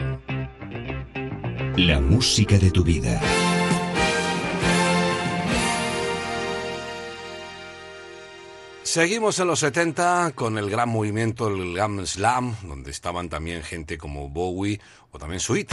La música de tu vida. Seguimos en los 70 con el gran movimiento, el Glam Slam, donde estaban también gente como Bowie o también Sweet.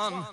one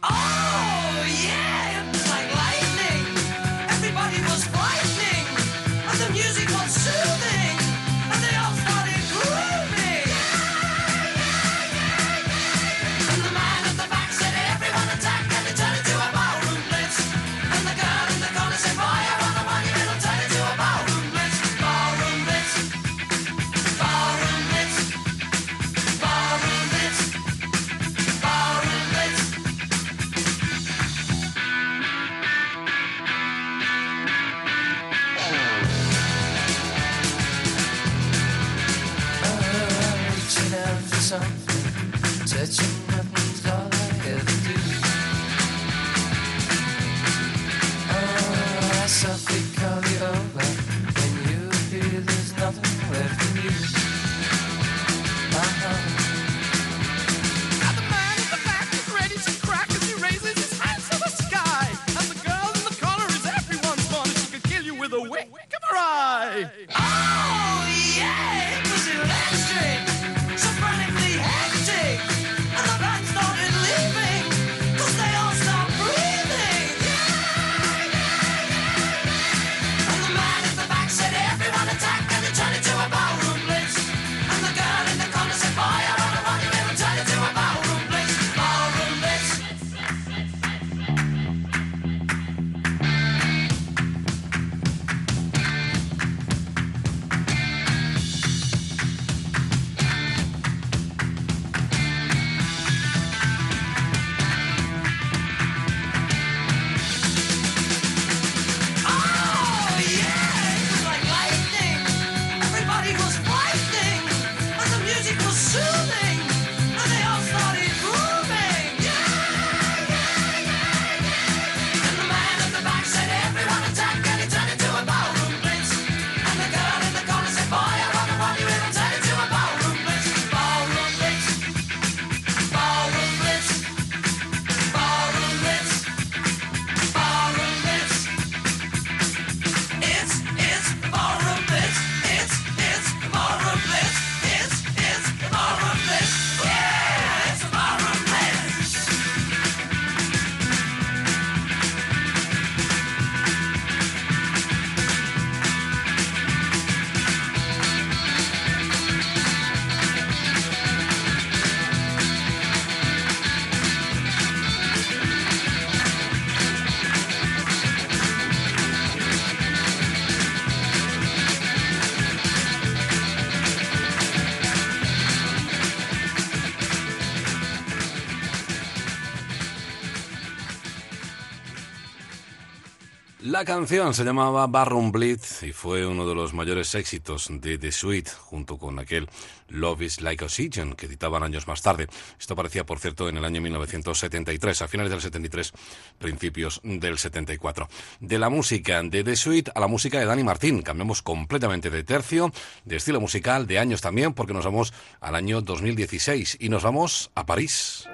La canción se llamaba Barroom Bleed y fue uno de los mayores éxitos de The Sweet, junto con aquel Love is Like Oxygen, que editaban años más tarde. Esto aparecía, por cierto, en el año 1973, a finales del 73, principios del 74. De la música de The Sweet a la música de Dani Martín. Cambiamos completamente de tercio, de estilo musical, de años también, porque nos vamos al año 2016 y nos vamos a París.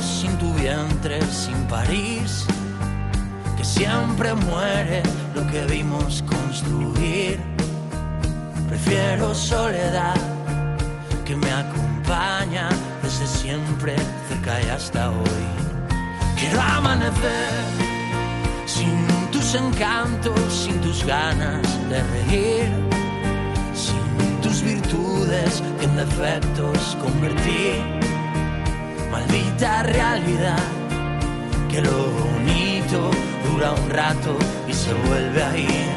Sin tu vientre, sin París, que siempre muere lo que vimos construir. Prefiero soledad que me acompaña desde siempre, cerca y hasta hoy. Quiero amanecer sin tus encantos, sin tus ganas de reír, sin tus virtudes que en defectos convertí. Maldita realidad, que lo bonito dura un rato y se vuelve a ir.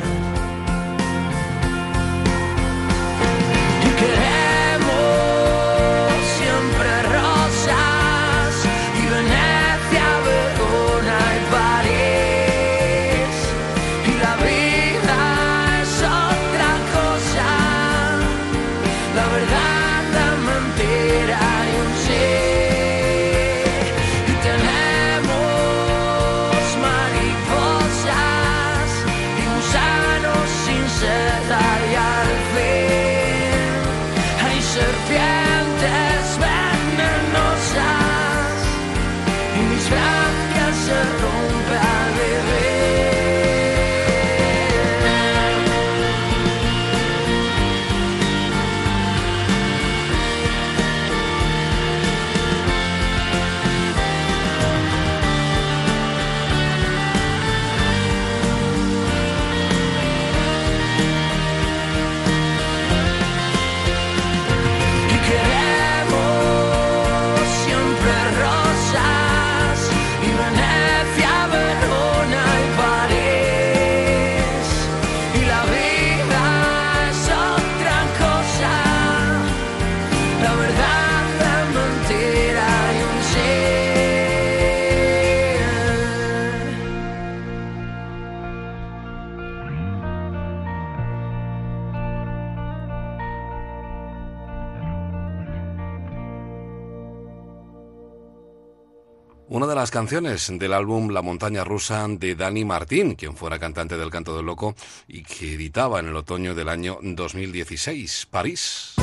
Las canciones del álbum La montaña rusa de Dani Martín, quien fuera cantante del Canto del Loco y que editaba en el otoño del año 2016, París.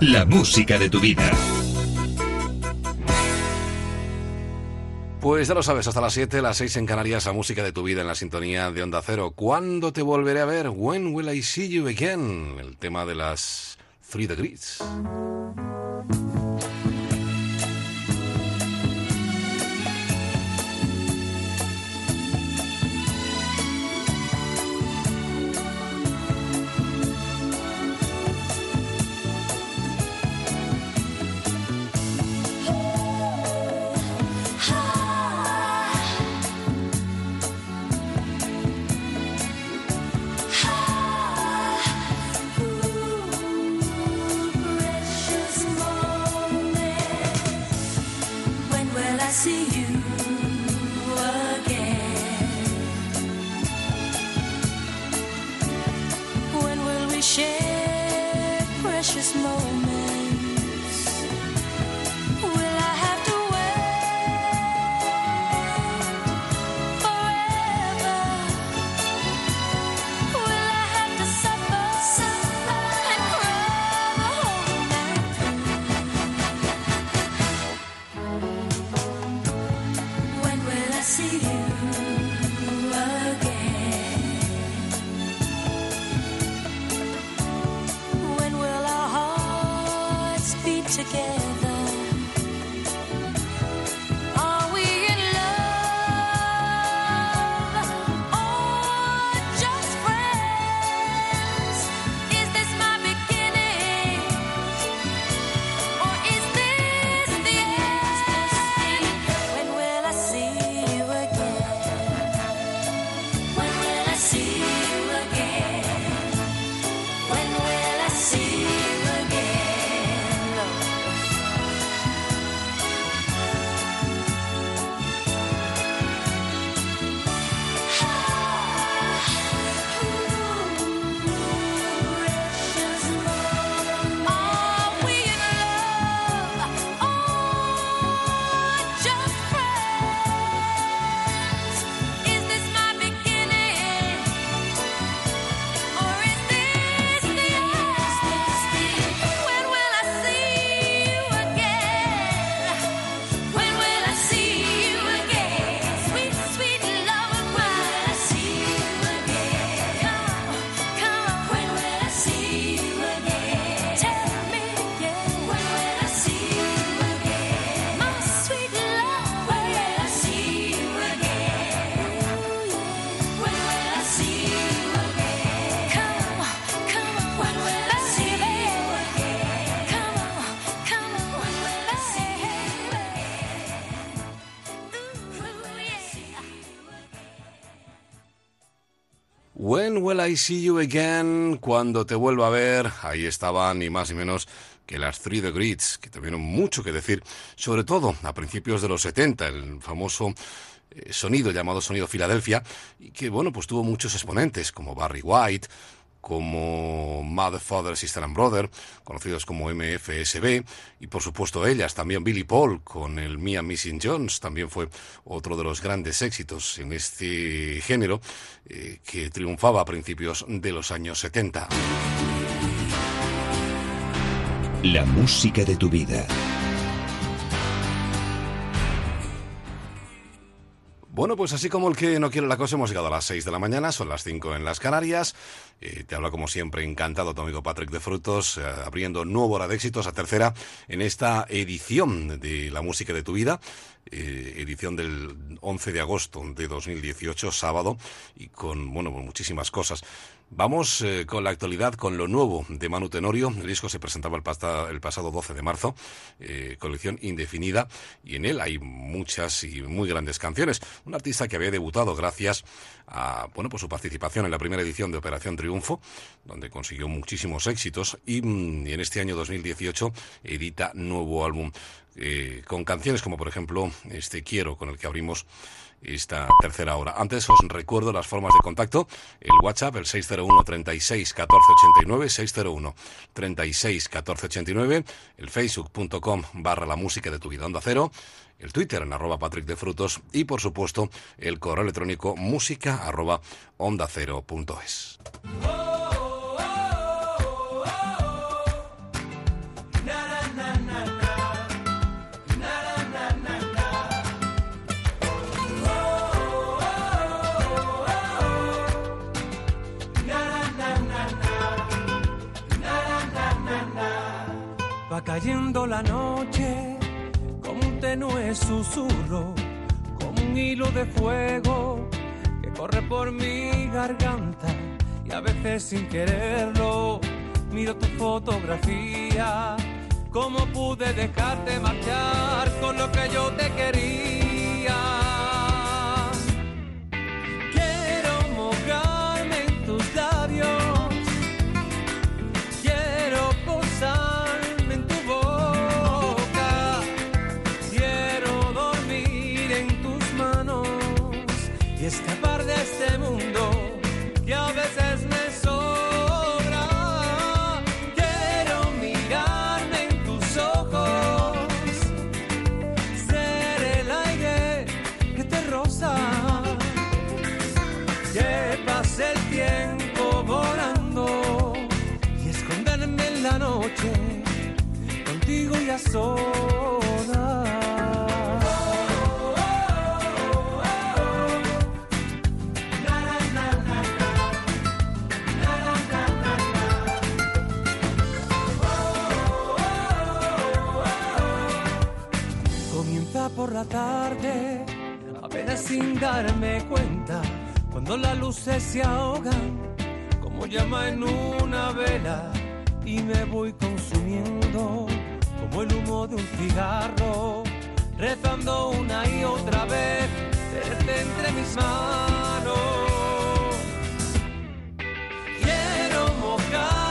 La música de tu vida. Pues ya lo sabes, hasta las 7, las 6 en Canarias, la música de tu vida en la sintonía de Onda Cero. ¿Cuándo te volveré a ver? When will I see you again? El tema de las Three Degrees. I See You Again? Cuando te vuelva a ver, ahí estaban ni más ni menos que las Three Degrees, que tuvieron mucho que decir, sobre todo a principios de los 70, el famoso eh, sonido llamado sonido Filadelfia, y que bueno, pues tuvo muchos exponentes como Barry White, como Mother, Father, Sister and Brother, conocidos como MFSB, y por supuesto ellas, también Billy Paul con el Mia Missing Jones, también fue otro de los grandes éxitos en este género eh, que triunfaba a principios de los años 70. La música de tu vida. Bueno, pues así como el que no quiere la cosa, hemos llegado a las 6 de la mañana, son las 5 en las Canarias. Eh, te habla como siempre encantado tu amigo Patrick de Frutos, eh, abriendo nueva hora de éxitos, a tercera en esta edición de La Música de tu Vida, eh, edición del 11 de agosto de 2018, sábado, y con, bueno, muchísimas cosas. Vamos con la actualidad, con lo nuevo de Manu Tenorio. El disco se presentaba el, el pasado 12 de marzo, colección indefinida, y en él hay muchas y muy grandes canciones. Un artista que había debutado gracias a bueno, pues su participación en la primera edición de Operación Triunfo, donde consiguió muchísimos éxitos, y, mm, en este año 2018 edita nuevo álbum eh, con canciones como por ejemplo este Quiero, con el que abrimos esta tercera hora. Antes os recuerdo las formas de contacto, el WhatsApp, el 601 36 14 89, 601 36 14 89, el facebook.com barra la música de tu vida onda cero, el Twitter en arroba Patrick de Frutos y por supuesto el correo electrónico música arroba onda cero punto cayendo la noche un tenue susurro, como un hilo de fuego que corre por mi garganta y a veces sin quererlo miro tu fotografía. ¿Cómo pude dejarte marchar con lo que yo te quería? Por la tarde, apenas sin darme cuenta, cuando las luces se ahogan, como llama en una vela, y me voy consumiendo el humo de un cigarro, rezando una y otra vez, tenerte entre mis manos. Quiero mojarme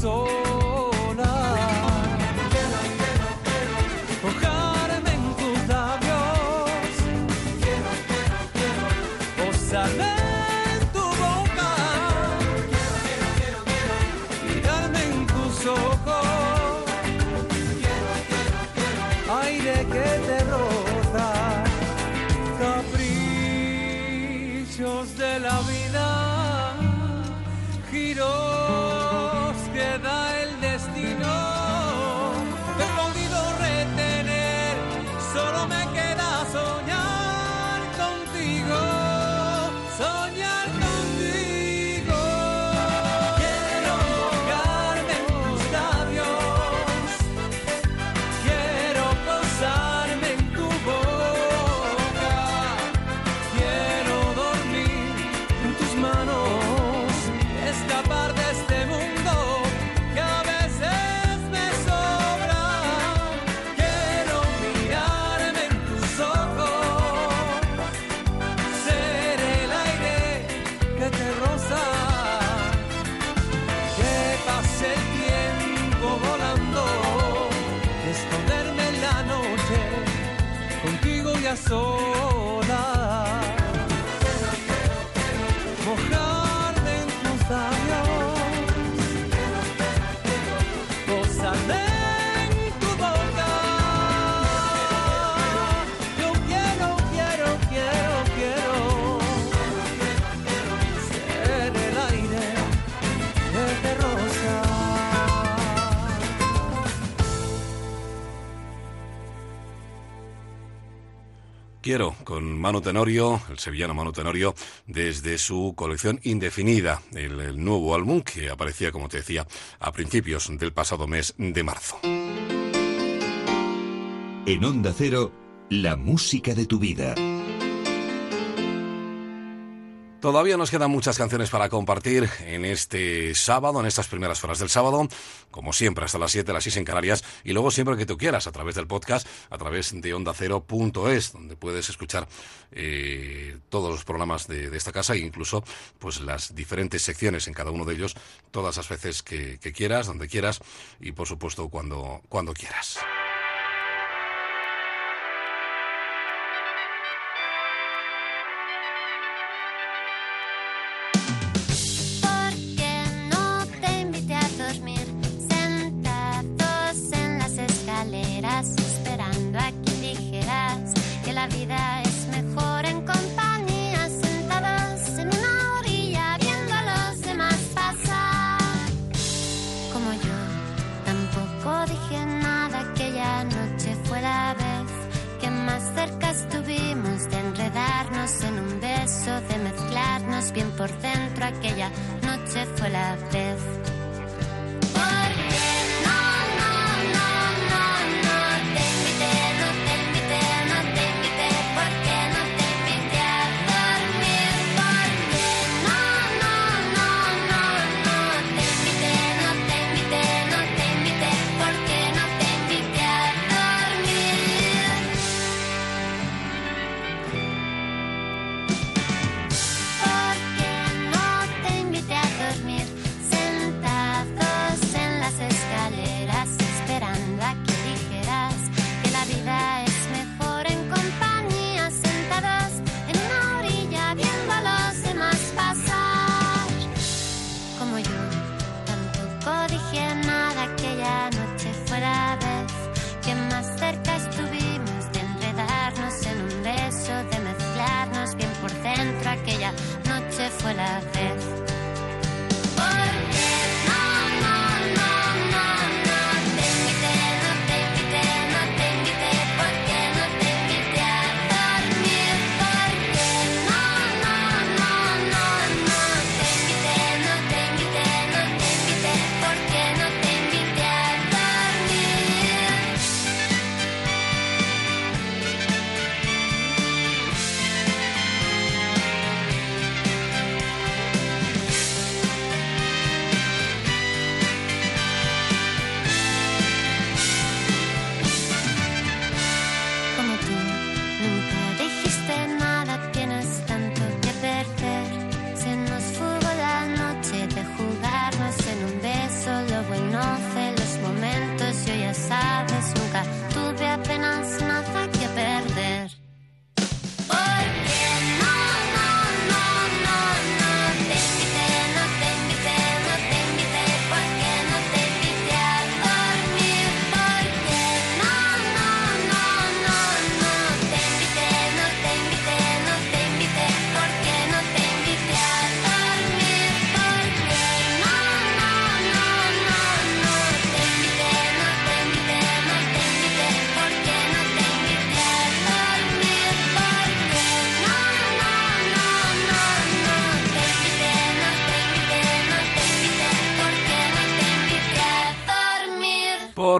contigo Manu Tenorio, el sevillano Manu Tenorio, desde su colección indefinida, el, el nuevo álbum que aparecía, como te decía, a principios del pasado mes de marzo. En Onda Cero, la música de tu vida. Todavía nos quedan muchas canciones para compartir en este sábado, en estas primeras horas del sábado, como siempre hasta las 7, las 6 en Canarias, y luego siempre que tú quieras, a través del podcast, a través de ondacero.es, donde puedes escuchar eh, todos los programas de, de esta casa e incluso pues las diferentes secciones en cada uno de ellos, todas las veces que, que quieras, donde quieras y por supuesto cuando, cuando quieras. Cerca estuvimos de enredarnos en un beso, de mezclarnos bien por dentro. Aquella noche fue la vez. Fue la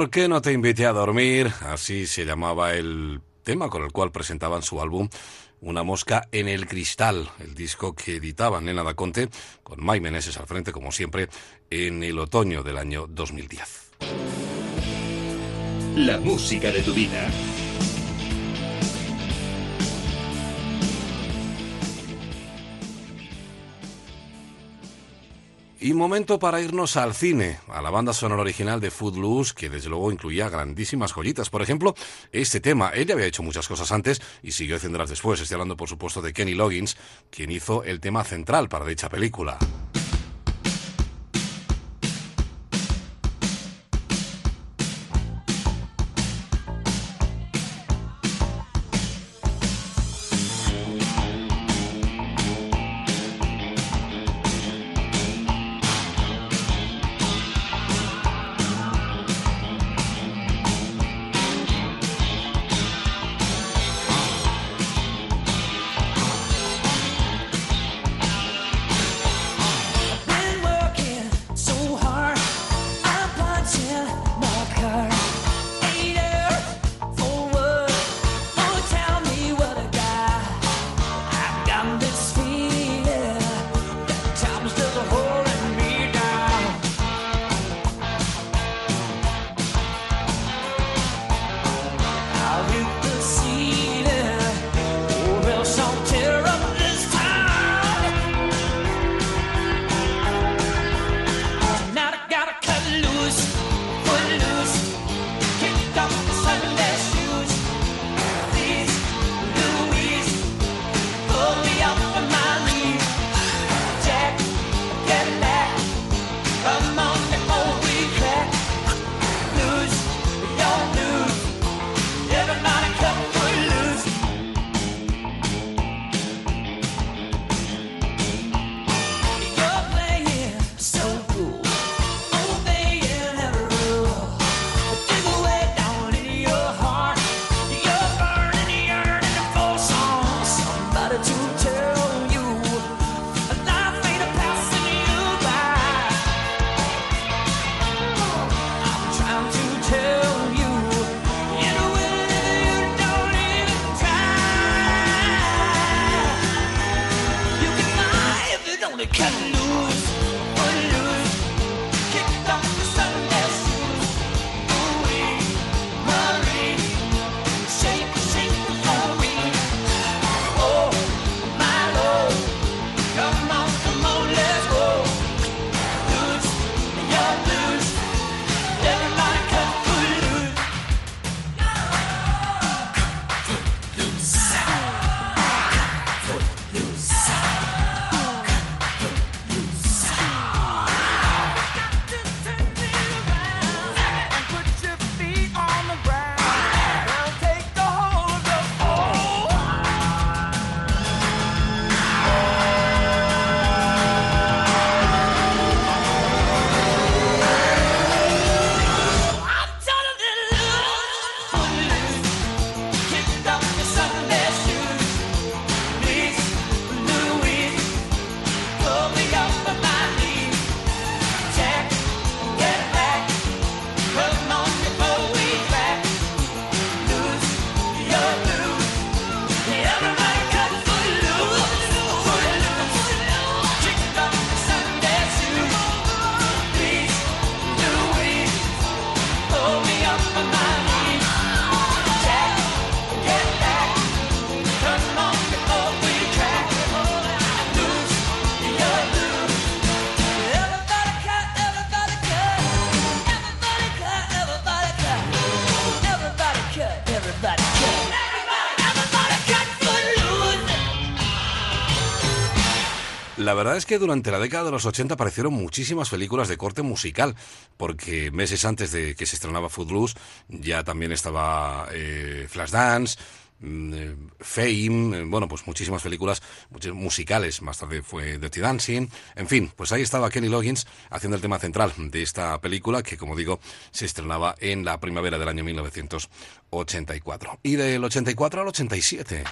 ¿Por qué no te invité a dormir? Así se llamaba el tema con el cual presentaban su álbum Una mosca en el cristal, el disco que editaban Nena da Conte, con Mai Meneses al frente, como siempre, en el otoño del año 2010. La música de tu vida. Y momento para irnos al cine, a la banda sonora original de Footloose, que desde luego incluía grandísimas joyitas. Por ejemplo, este tema, él ya había hecho muchas cosas antes y siguió haciéndolas después. Estoy hablando, por supuesto, de Kenny Loggins, quien hizo el tema central para dicha película. Verdad es que durante la década de los 80 aparecieron muchísimas películas de corte musical, porque meses antes de que se estrenaba Footloose ya también estaba eh, Flashdance, mm, eh, Fame, eh, bueno, pues muchísimas películas musicales. Más tarde fue Dirty Dancing. En fin, pues ahí estaba Kenny Loggins haciendo el tema central de esta película que, como digo, se estrenaba en la primavera del año 1984. Y del 84 al 87.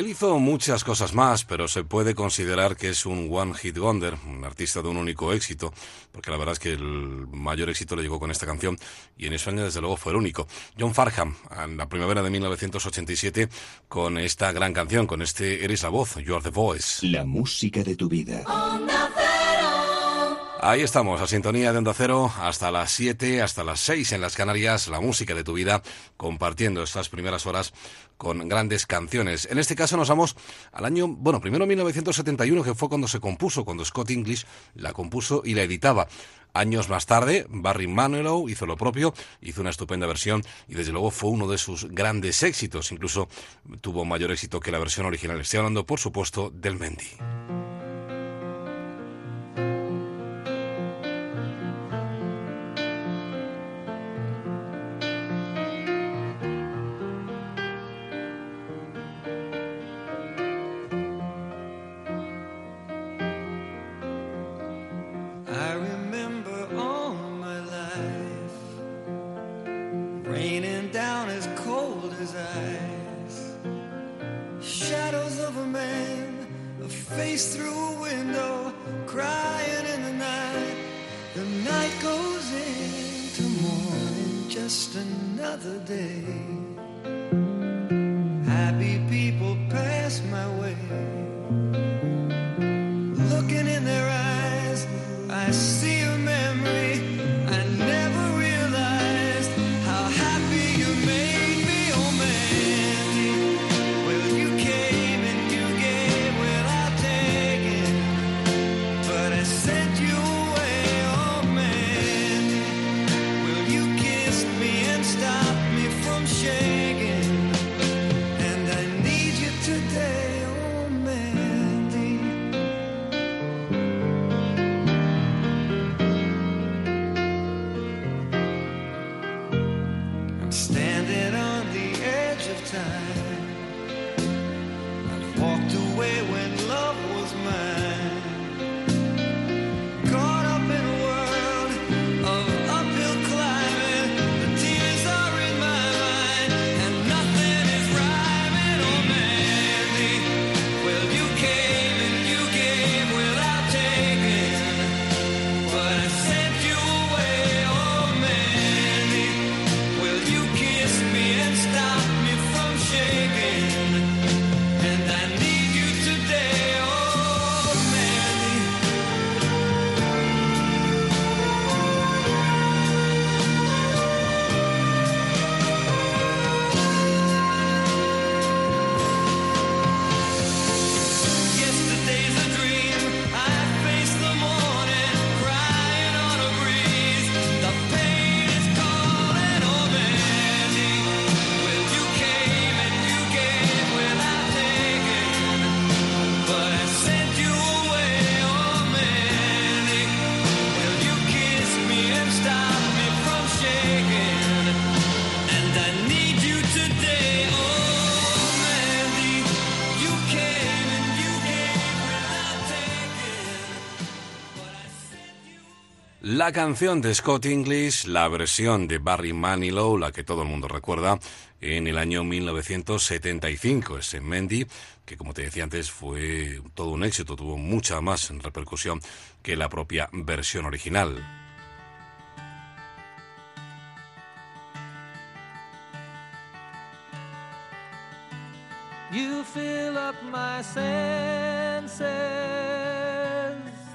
Él hizo muchas cosas más, pero se puede considerar que es un one hit wonder, un artista de un único éxito, porque la verdad es que el mayor éxito le llegó con esta canción y en España desde luego fue el único. John Farham, en la primavera de 1987, con esta gran canción, con este Eres la voz, You are the voice. La música de tu vida. Ahí estamos, a sintonía de Onda Cero, hasta las 7, hasta las 6 en las Canarias, la música de tu vida, compartiendo estas primeras horas con grandes canciones. En este caso nos vamos al año, bueno, primero 1971, que fue cuando se compuso, cuando Scott English la compuso y la editaba. Años más tarde, Barry Manilow hizo lo propio, hizo una estupenda versión y desde luego fue uno de sus grandes éxitos. Incluso tuvo mayor éxito que la versión original. Estoy hablando, por supuesto, del Mendy. Another day. Time. La canción de Scott English, la versión de Barry Manilow, la que todo el mundo recuerda, en el año 1975. Ese Mendy, que como te decía antes, fue todo un éxito, tuvo mucha más repercusión que la propia versión original. You fill up my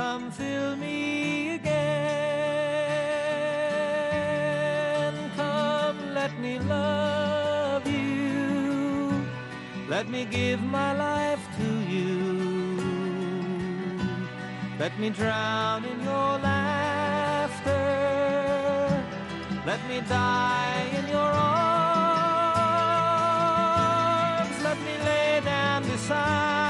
Come fill me again. Come, let me love you. Let me give my life to you. Let me drown in your laughter. Let me die in your arms. Let me lay down beside.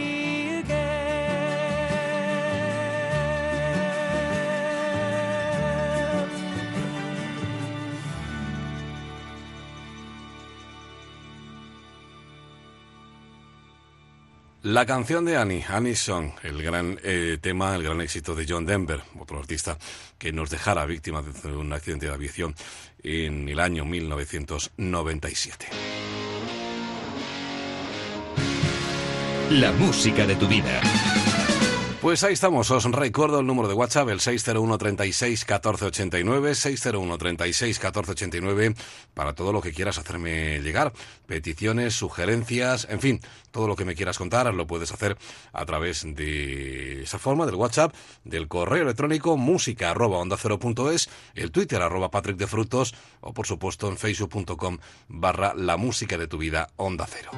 La canción de Annie, Annie's Song, el gran eh, tema, el gran éxito de John Denver, otro artista que nos dejara víctima de un accidente de aviación en el año 1997. La música de tu vida. Pues ahí estamos, os recuerdo el número de WhatsApp, el 601 36 14 89, 601 36 14 89, para todo lo que quieras hacerme llegar, peticiones, sugerencias, en fin, todo lo que me quieras contar lo puedes hacer a través de esa forma, del WhatsApp, del correo electrónico música arroba onda el Twitter arroba Patrick o por supuesto en facebook.com barra la música de tu vida onda cero.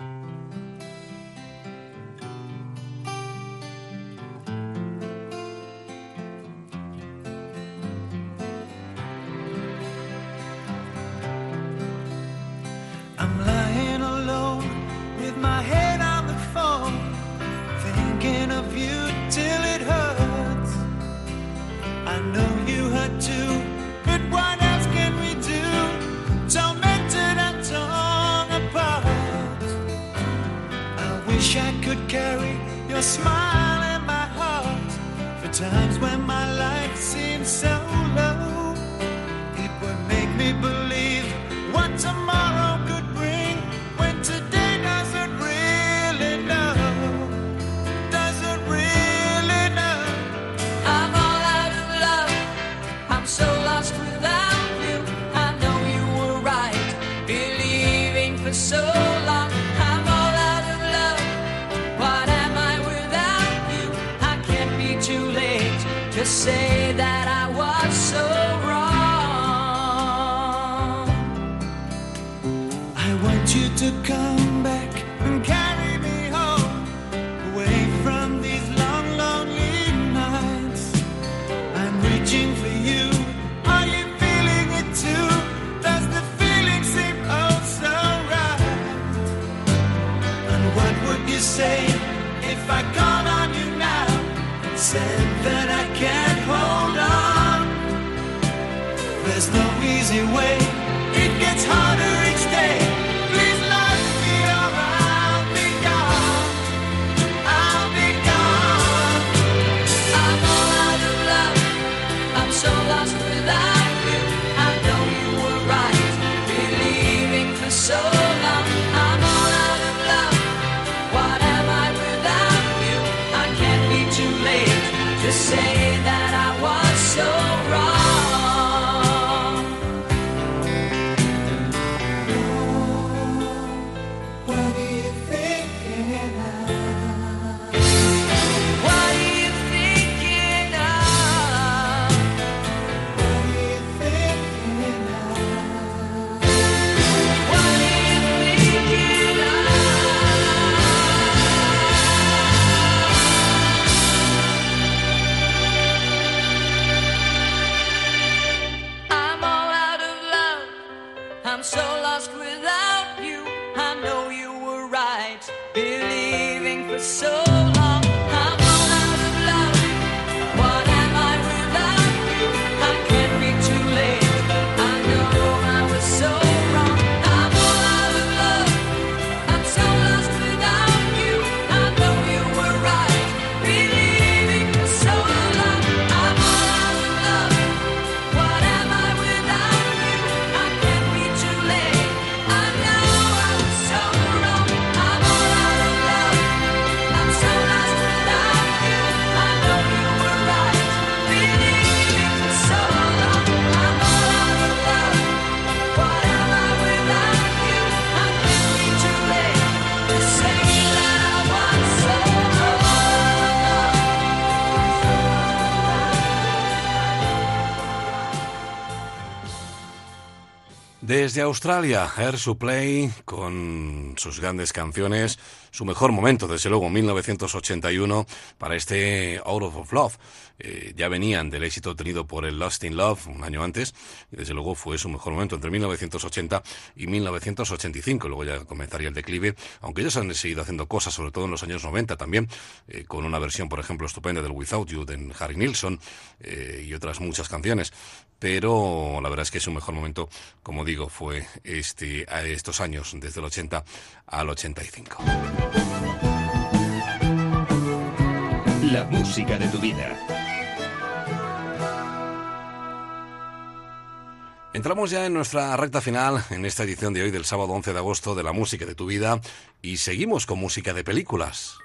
Carry your smile in my heart for times when my life Desde Australia, Air Supply, con sus grandes canciones, su mejor momento, desde luego, 1981, para este Out of Love. Eh, ya venían del éxito obtenido por el Lost in Love un año antes, desde luego fue su mejor momento entre 1980 y 1985. Luego ya comenzaría el declive, aunque ellos han seguido haciendo cosas, sobre todo en los años 90 también, eh, con una versión, por ejemplo, estupenda del Without You de Harry Nilsson eh, y otras muchas canciones. Pero la verdad es que su mejor momento, como digo, fue este, estos años, desde el 80 al 85. La música de tu vida. Entramos ya en nuestra recta final en esta edición de hoy del sábado 11 de agosto de la música de tu vida y seguimos con música de películas.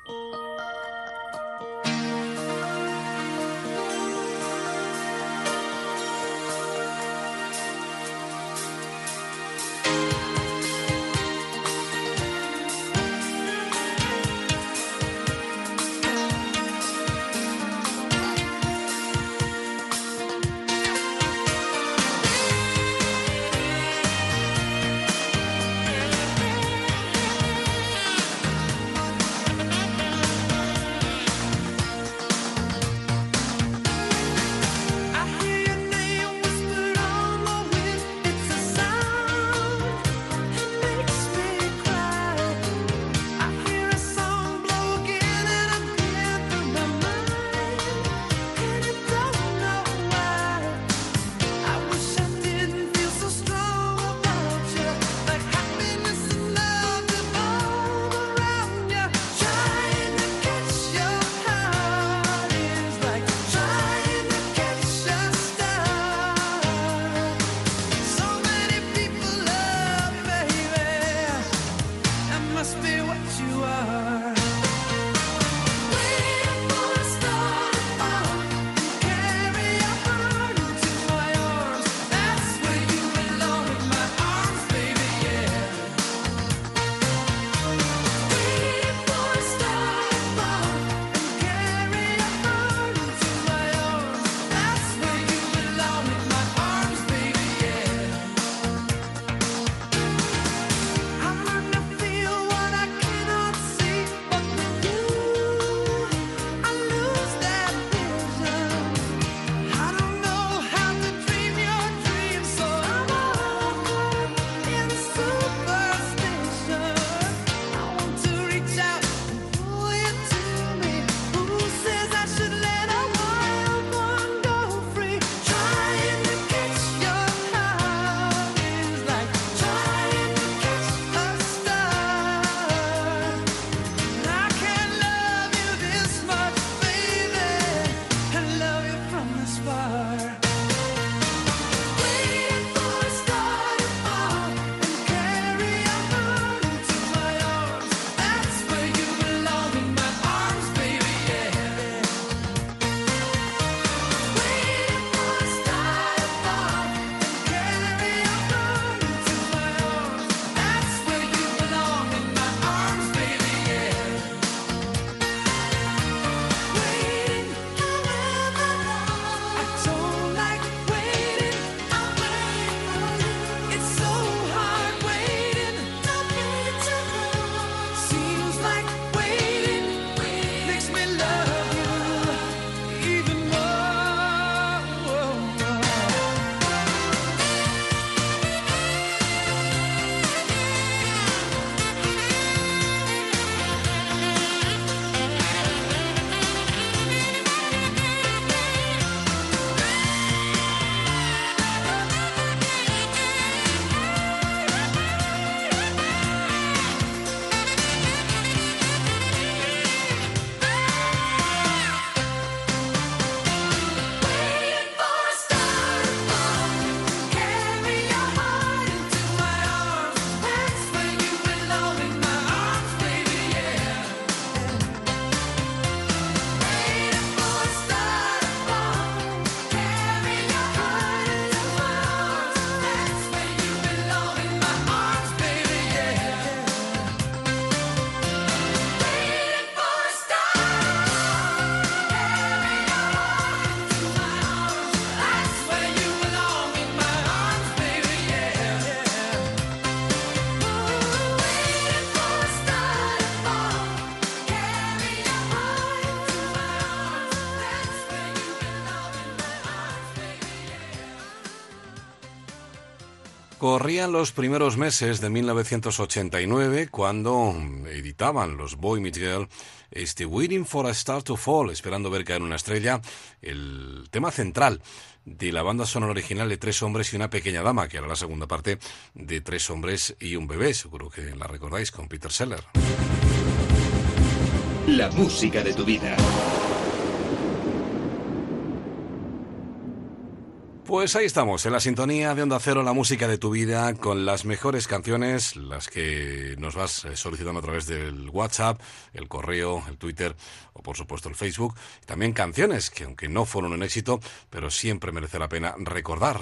Corrían los primeros meses de 1989 cuando editaban los Boy Meets Girl este Waiting for a Star to Fall, esperando ver caer una estrella, el tema central de la banda sonora original de Tres hombres y una pequeña dama, que era la segunda parte de Tres hombres y un bebé, seguro que la recordáis con Peter Seller. La música de tu vida. Pues ahí estamos, en la sintonía de Onda Cero, la música de tu vida, con las mejores canciones, las que nos vas eh, solicitando a través del WhatsApp, el correo, el Twitter o por supuesto el Facebook. También canciones que aunque no fueron un éxito, pero siempre merece la pena recordar.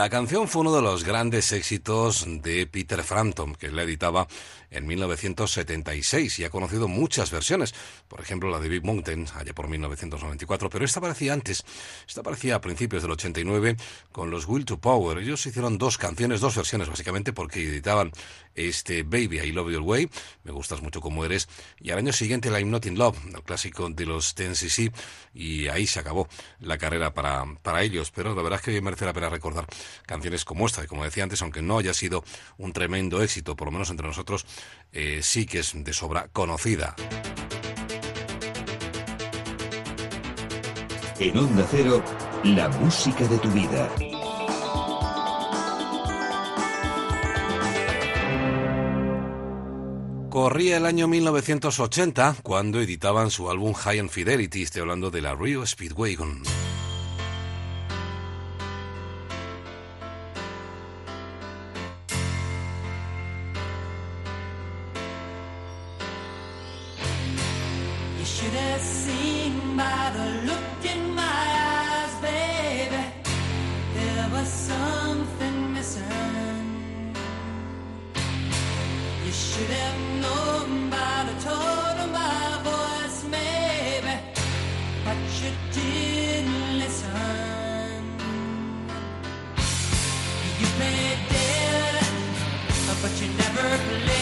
La canción fue uno de los grandes éxitos de Peter Frampton, que la editaba en 1976 y ha conocido muchas versiones. Por ejemplo, la de Big Mountain, allá por 1994, pero esta aparecía antes. Esta aparecía a principios del 89 con los Will to Power. Ellos hicieron dos canciones, dos versiones básicamente, porque editaban este Baby I Love Your Way, Me Gustas Mucho Como Eres, y al año siguiente I'm Not in Love, el clásico de los Ten CC, y ahí se acabó la carrera para, para ellos. Pero la verdad es que merece la pena recordar canciones como esta, y como decía antes, aunque no haya sido un tremendo éxito, por lo menos entre nosotros, eh, sí que es de sobra conocida. En Onda Cero, la música de tu vida. Corría el año 1980 cuando editaban su álbum High and Fidelity, estoy hablando de la Rio Speedwagon. You should have seen by the look something missing. You should have known by the tone of my voice, maybe. But you didn't listen. You played dead, but you never played.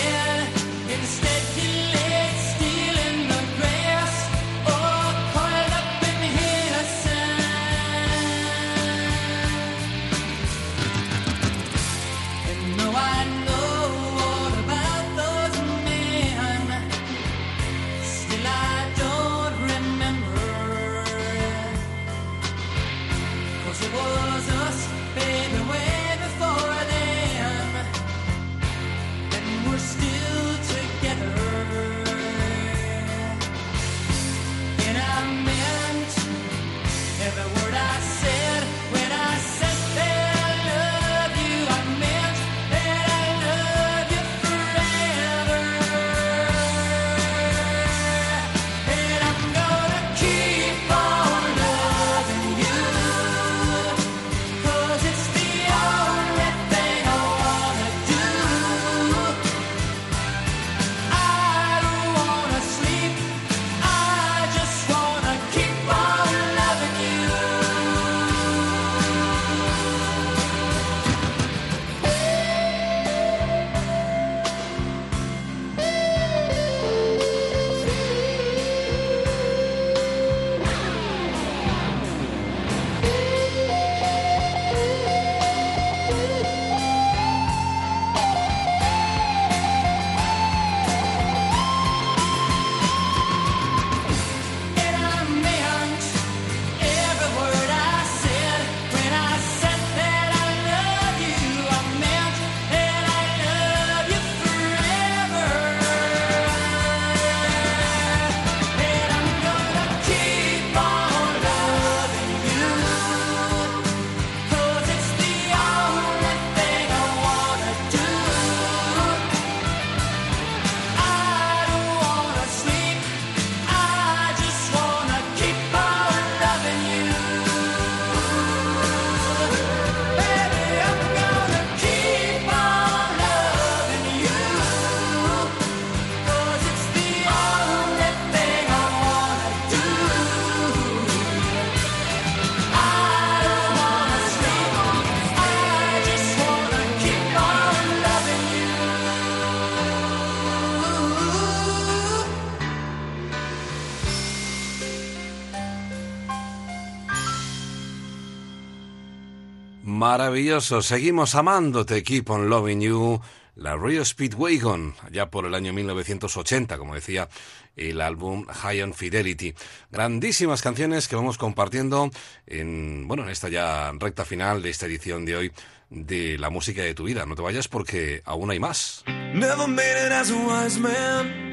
Maravilloso, seguimos amándote, Keep on Loving You, la Rio Speedwagon, allá por el año 1980, como decía el álbum High on Fidelity. Grandísimas canciones que vamos compartiendo en, bueno, en esta ya recta final de esta edición de hoy de la música de tu vida. No te vayas porque aún hay más. Never made it as a wise man.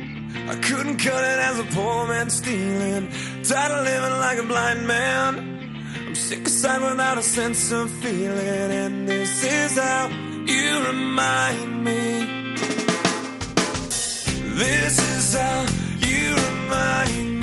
I couldn't cut it as a poor man stealing. Tired of living like a blind man. I'm sick aside without a sense of feeling. And this is how you remind me. This is how you remind me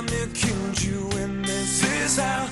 near killed you. And this is how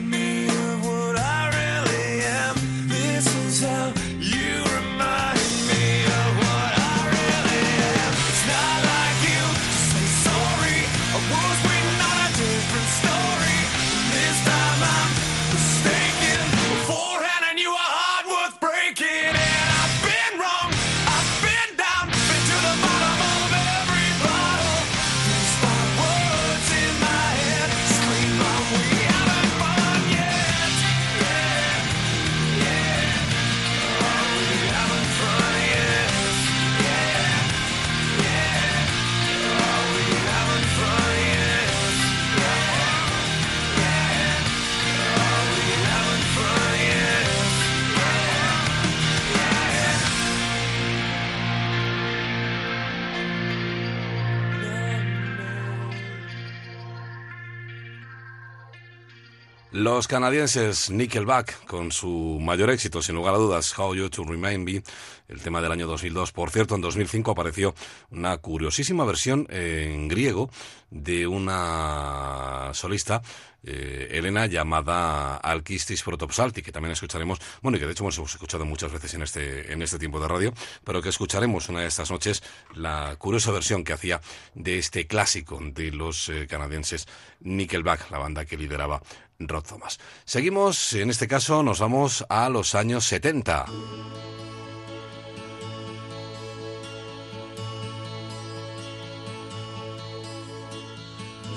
Los canadienses Nickelback, con su mayor éxito, sin lugar a dudas, How You To Remind Me, el tema del año 2002. Por cierto, en 2005 apareció una curiosísima versión en griego de una solista, eh, Elena, llamada Alkistis Protopsalti, que también escucharemos, bueno, y que de hecho hemos escuchado muchas veces en este, en este tiempo de radio, pero que escucharemos una de estas noches la curiosa versión que hacía de este clásico de los eh, canadienses Nickelback, la banda que lideraba Rod Thomas. Seguimos, en este caso nos vamos a los años 70.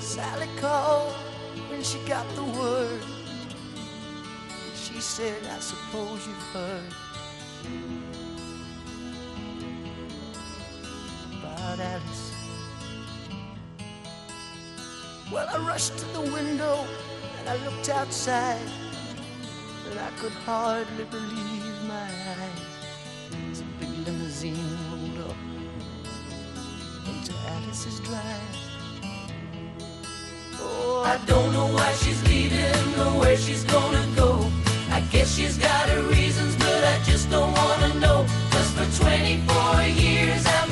Sally called when she got the word. She said, I suppose you've heard about Alice. Well, I rushed to the window I looked outside, and I could hardly believe my eyes. A big limousine rolled up into Alice's drive. Oh, I don't know why she's leaving or where she's gonna go. I guess she's got her reasons, but I just don't wanna know. Cause for 24 years I've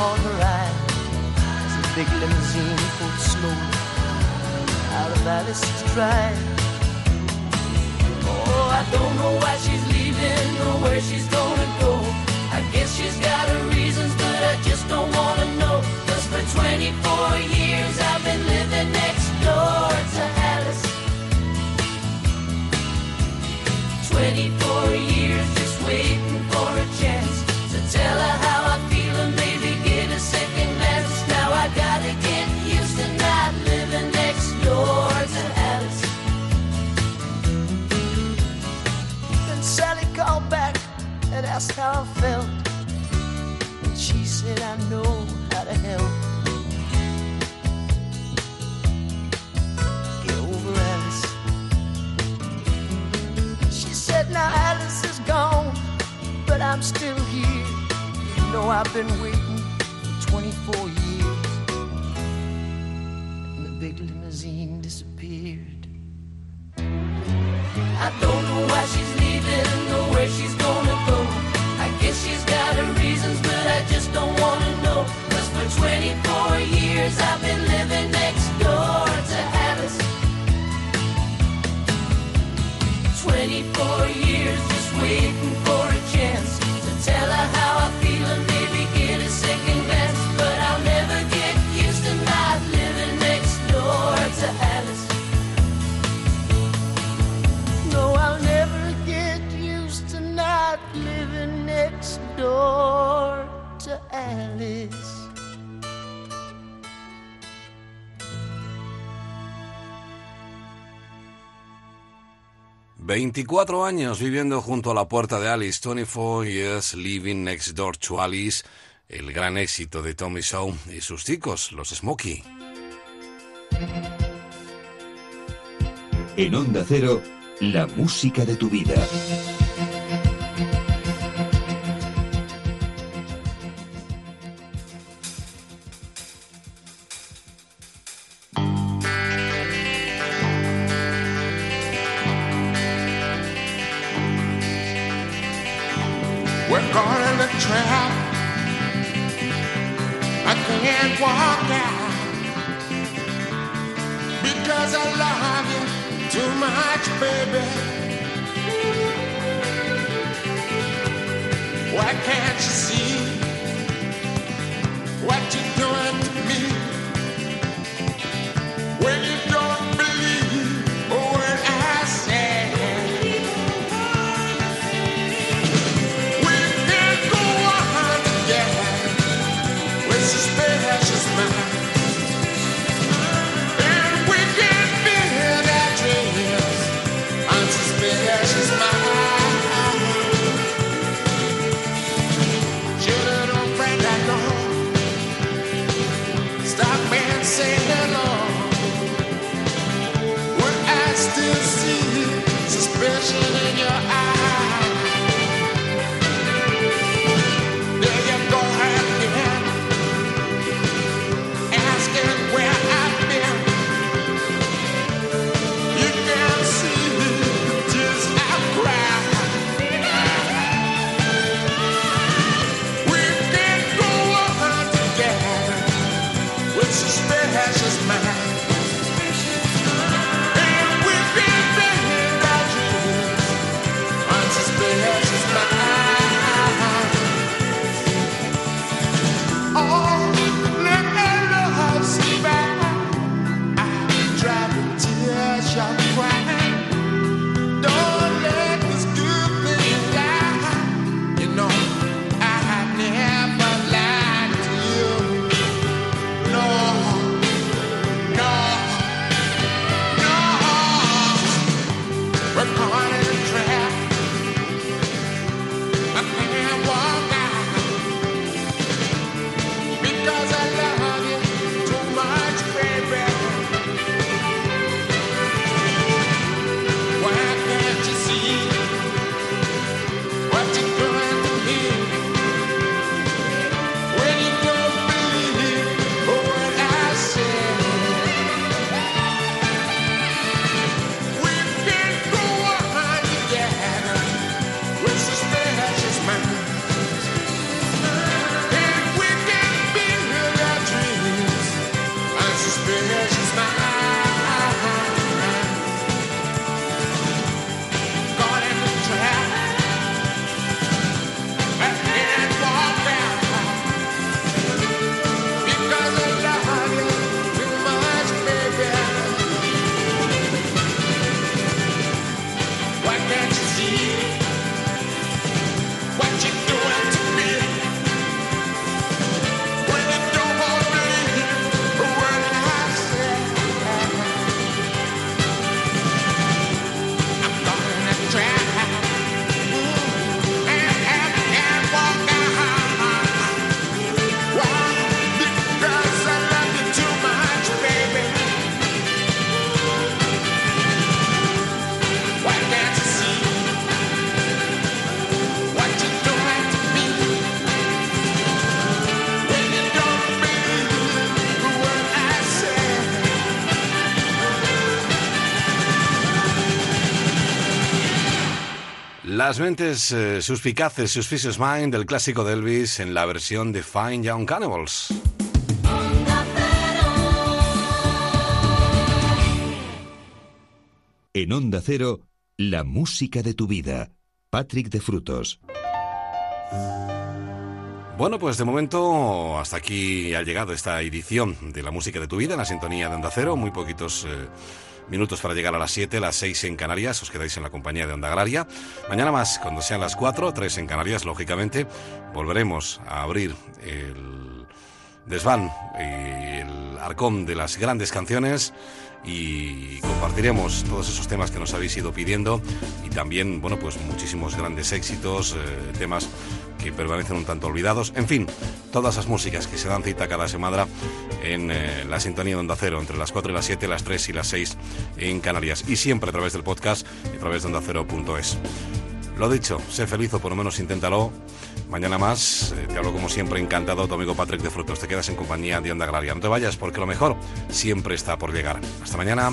upon her eye as the big limousine pulled slowly out of Alice's drive. Oh, I don't know why she's leaving or where she's gonna go. I guess she's got her reasons, but I just don't wanna know. Cause for 24 years I've been living next door to Alice. 24 years just waiting for a chance to tell her asked how I felt. And she said, I know how to help. Get over Alice. She said, Now Alice is gone, but I'm still here. You know, I've been waiting for 24 years. And the big limousine disappeared. I don't know why she's leaving or where she's 24 años viviendo junto a la puerta de Alice, 24 years living next door to Alice, el gran éxito de Tommy Shaw y sus chicos, los Smokey. En Onda Cero, la música de tu vida. Las mentes eh, suspicaces, Suspicious Mind del clásico de Elvis en la versión de Fine Young Cannibals. En Onda Cero, la música de tu vida. Patrick de Frutos. Bueno, pues de momento hasta aquí ha llegado esta edición de la música de tu vida en la sintonía de Onda Cero. Muy poquitos eh, minutos para llegar a las 7, las 6 en Canarias. Os quedáis en la compañía de Onda Agraria. Mañana más, cuando sean las 4, 3 en Canarias, lógicamente, volveremos a abrir el desván y el arcón de las grandes canciones y compartiremos todos esos temas que nos habéis ido pidiendo y también, bueno, pues muchísimos grandes éxitos, eh, temas que permanecen un tanto olvidados, en fin, todas esas músicas que se dan cita cada semana en eh, la sintonía de Onda Cero, entre las 4 y las 7, las 3 y las 6 en Canarias, y siempre a través del podcast y a través de ondacero.es. Lo dicho, sé feliz o por lo menos inténtalo. Mañana más, eh, te hablo como siempre encantado, tu amigo Patrick de Frutos. Te quedas en compañía de Onda Agraria. No te vayas porque lo mejor siempre está por llegar. Hasta mañana.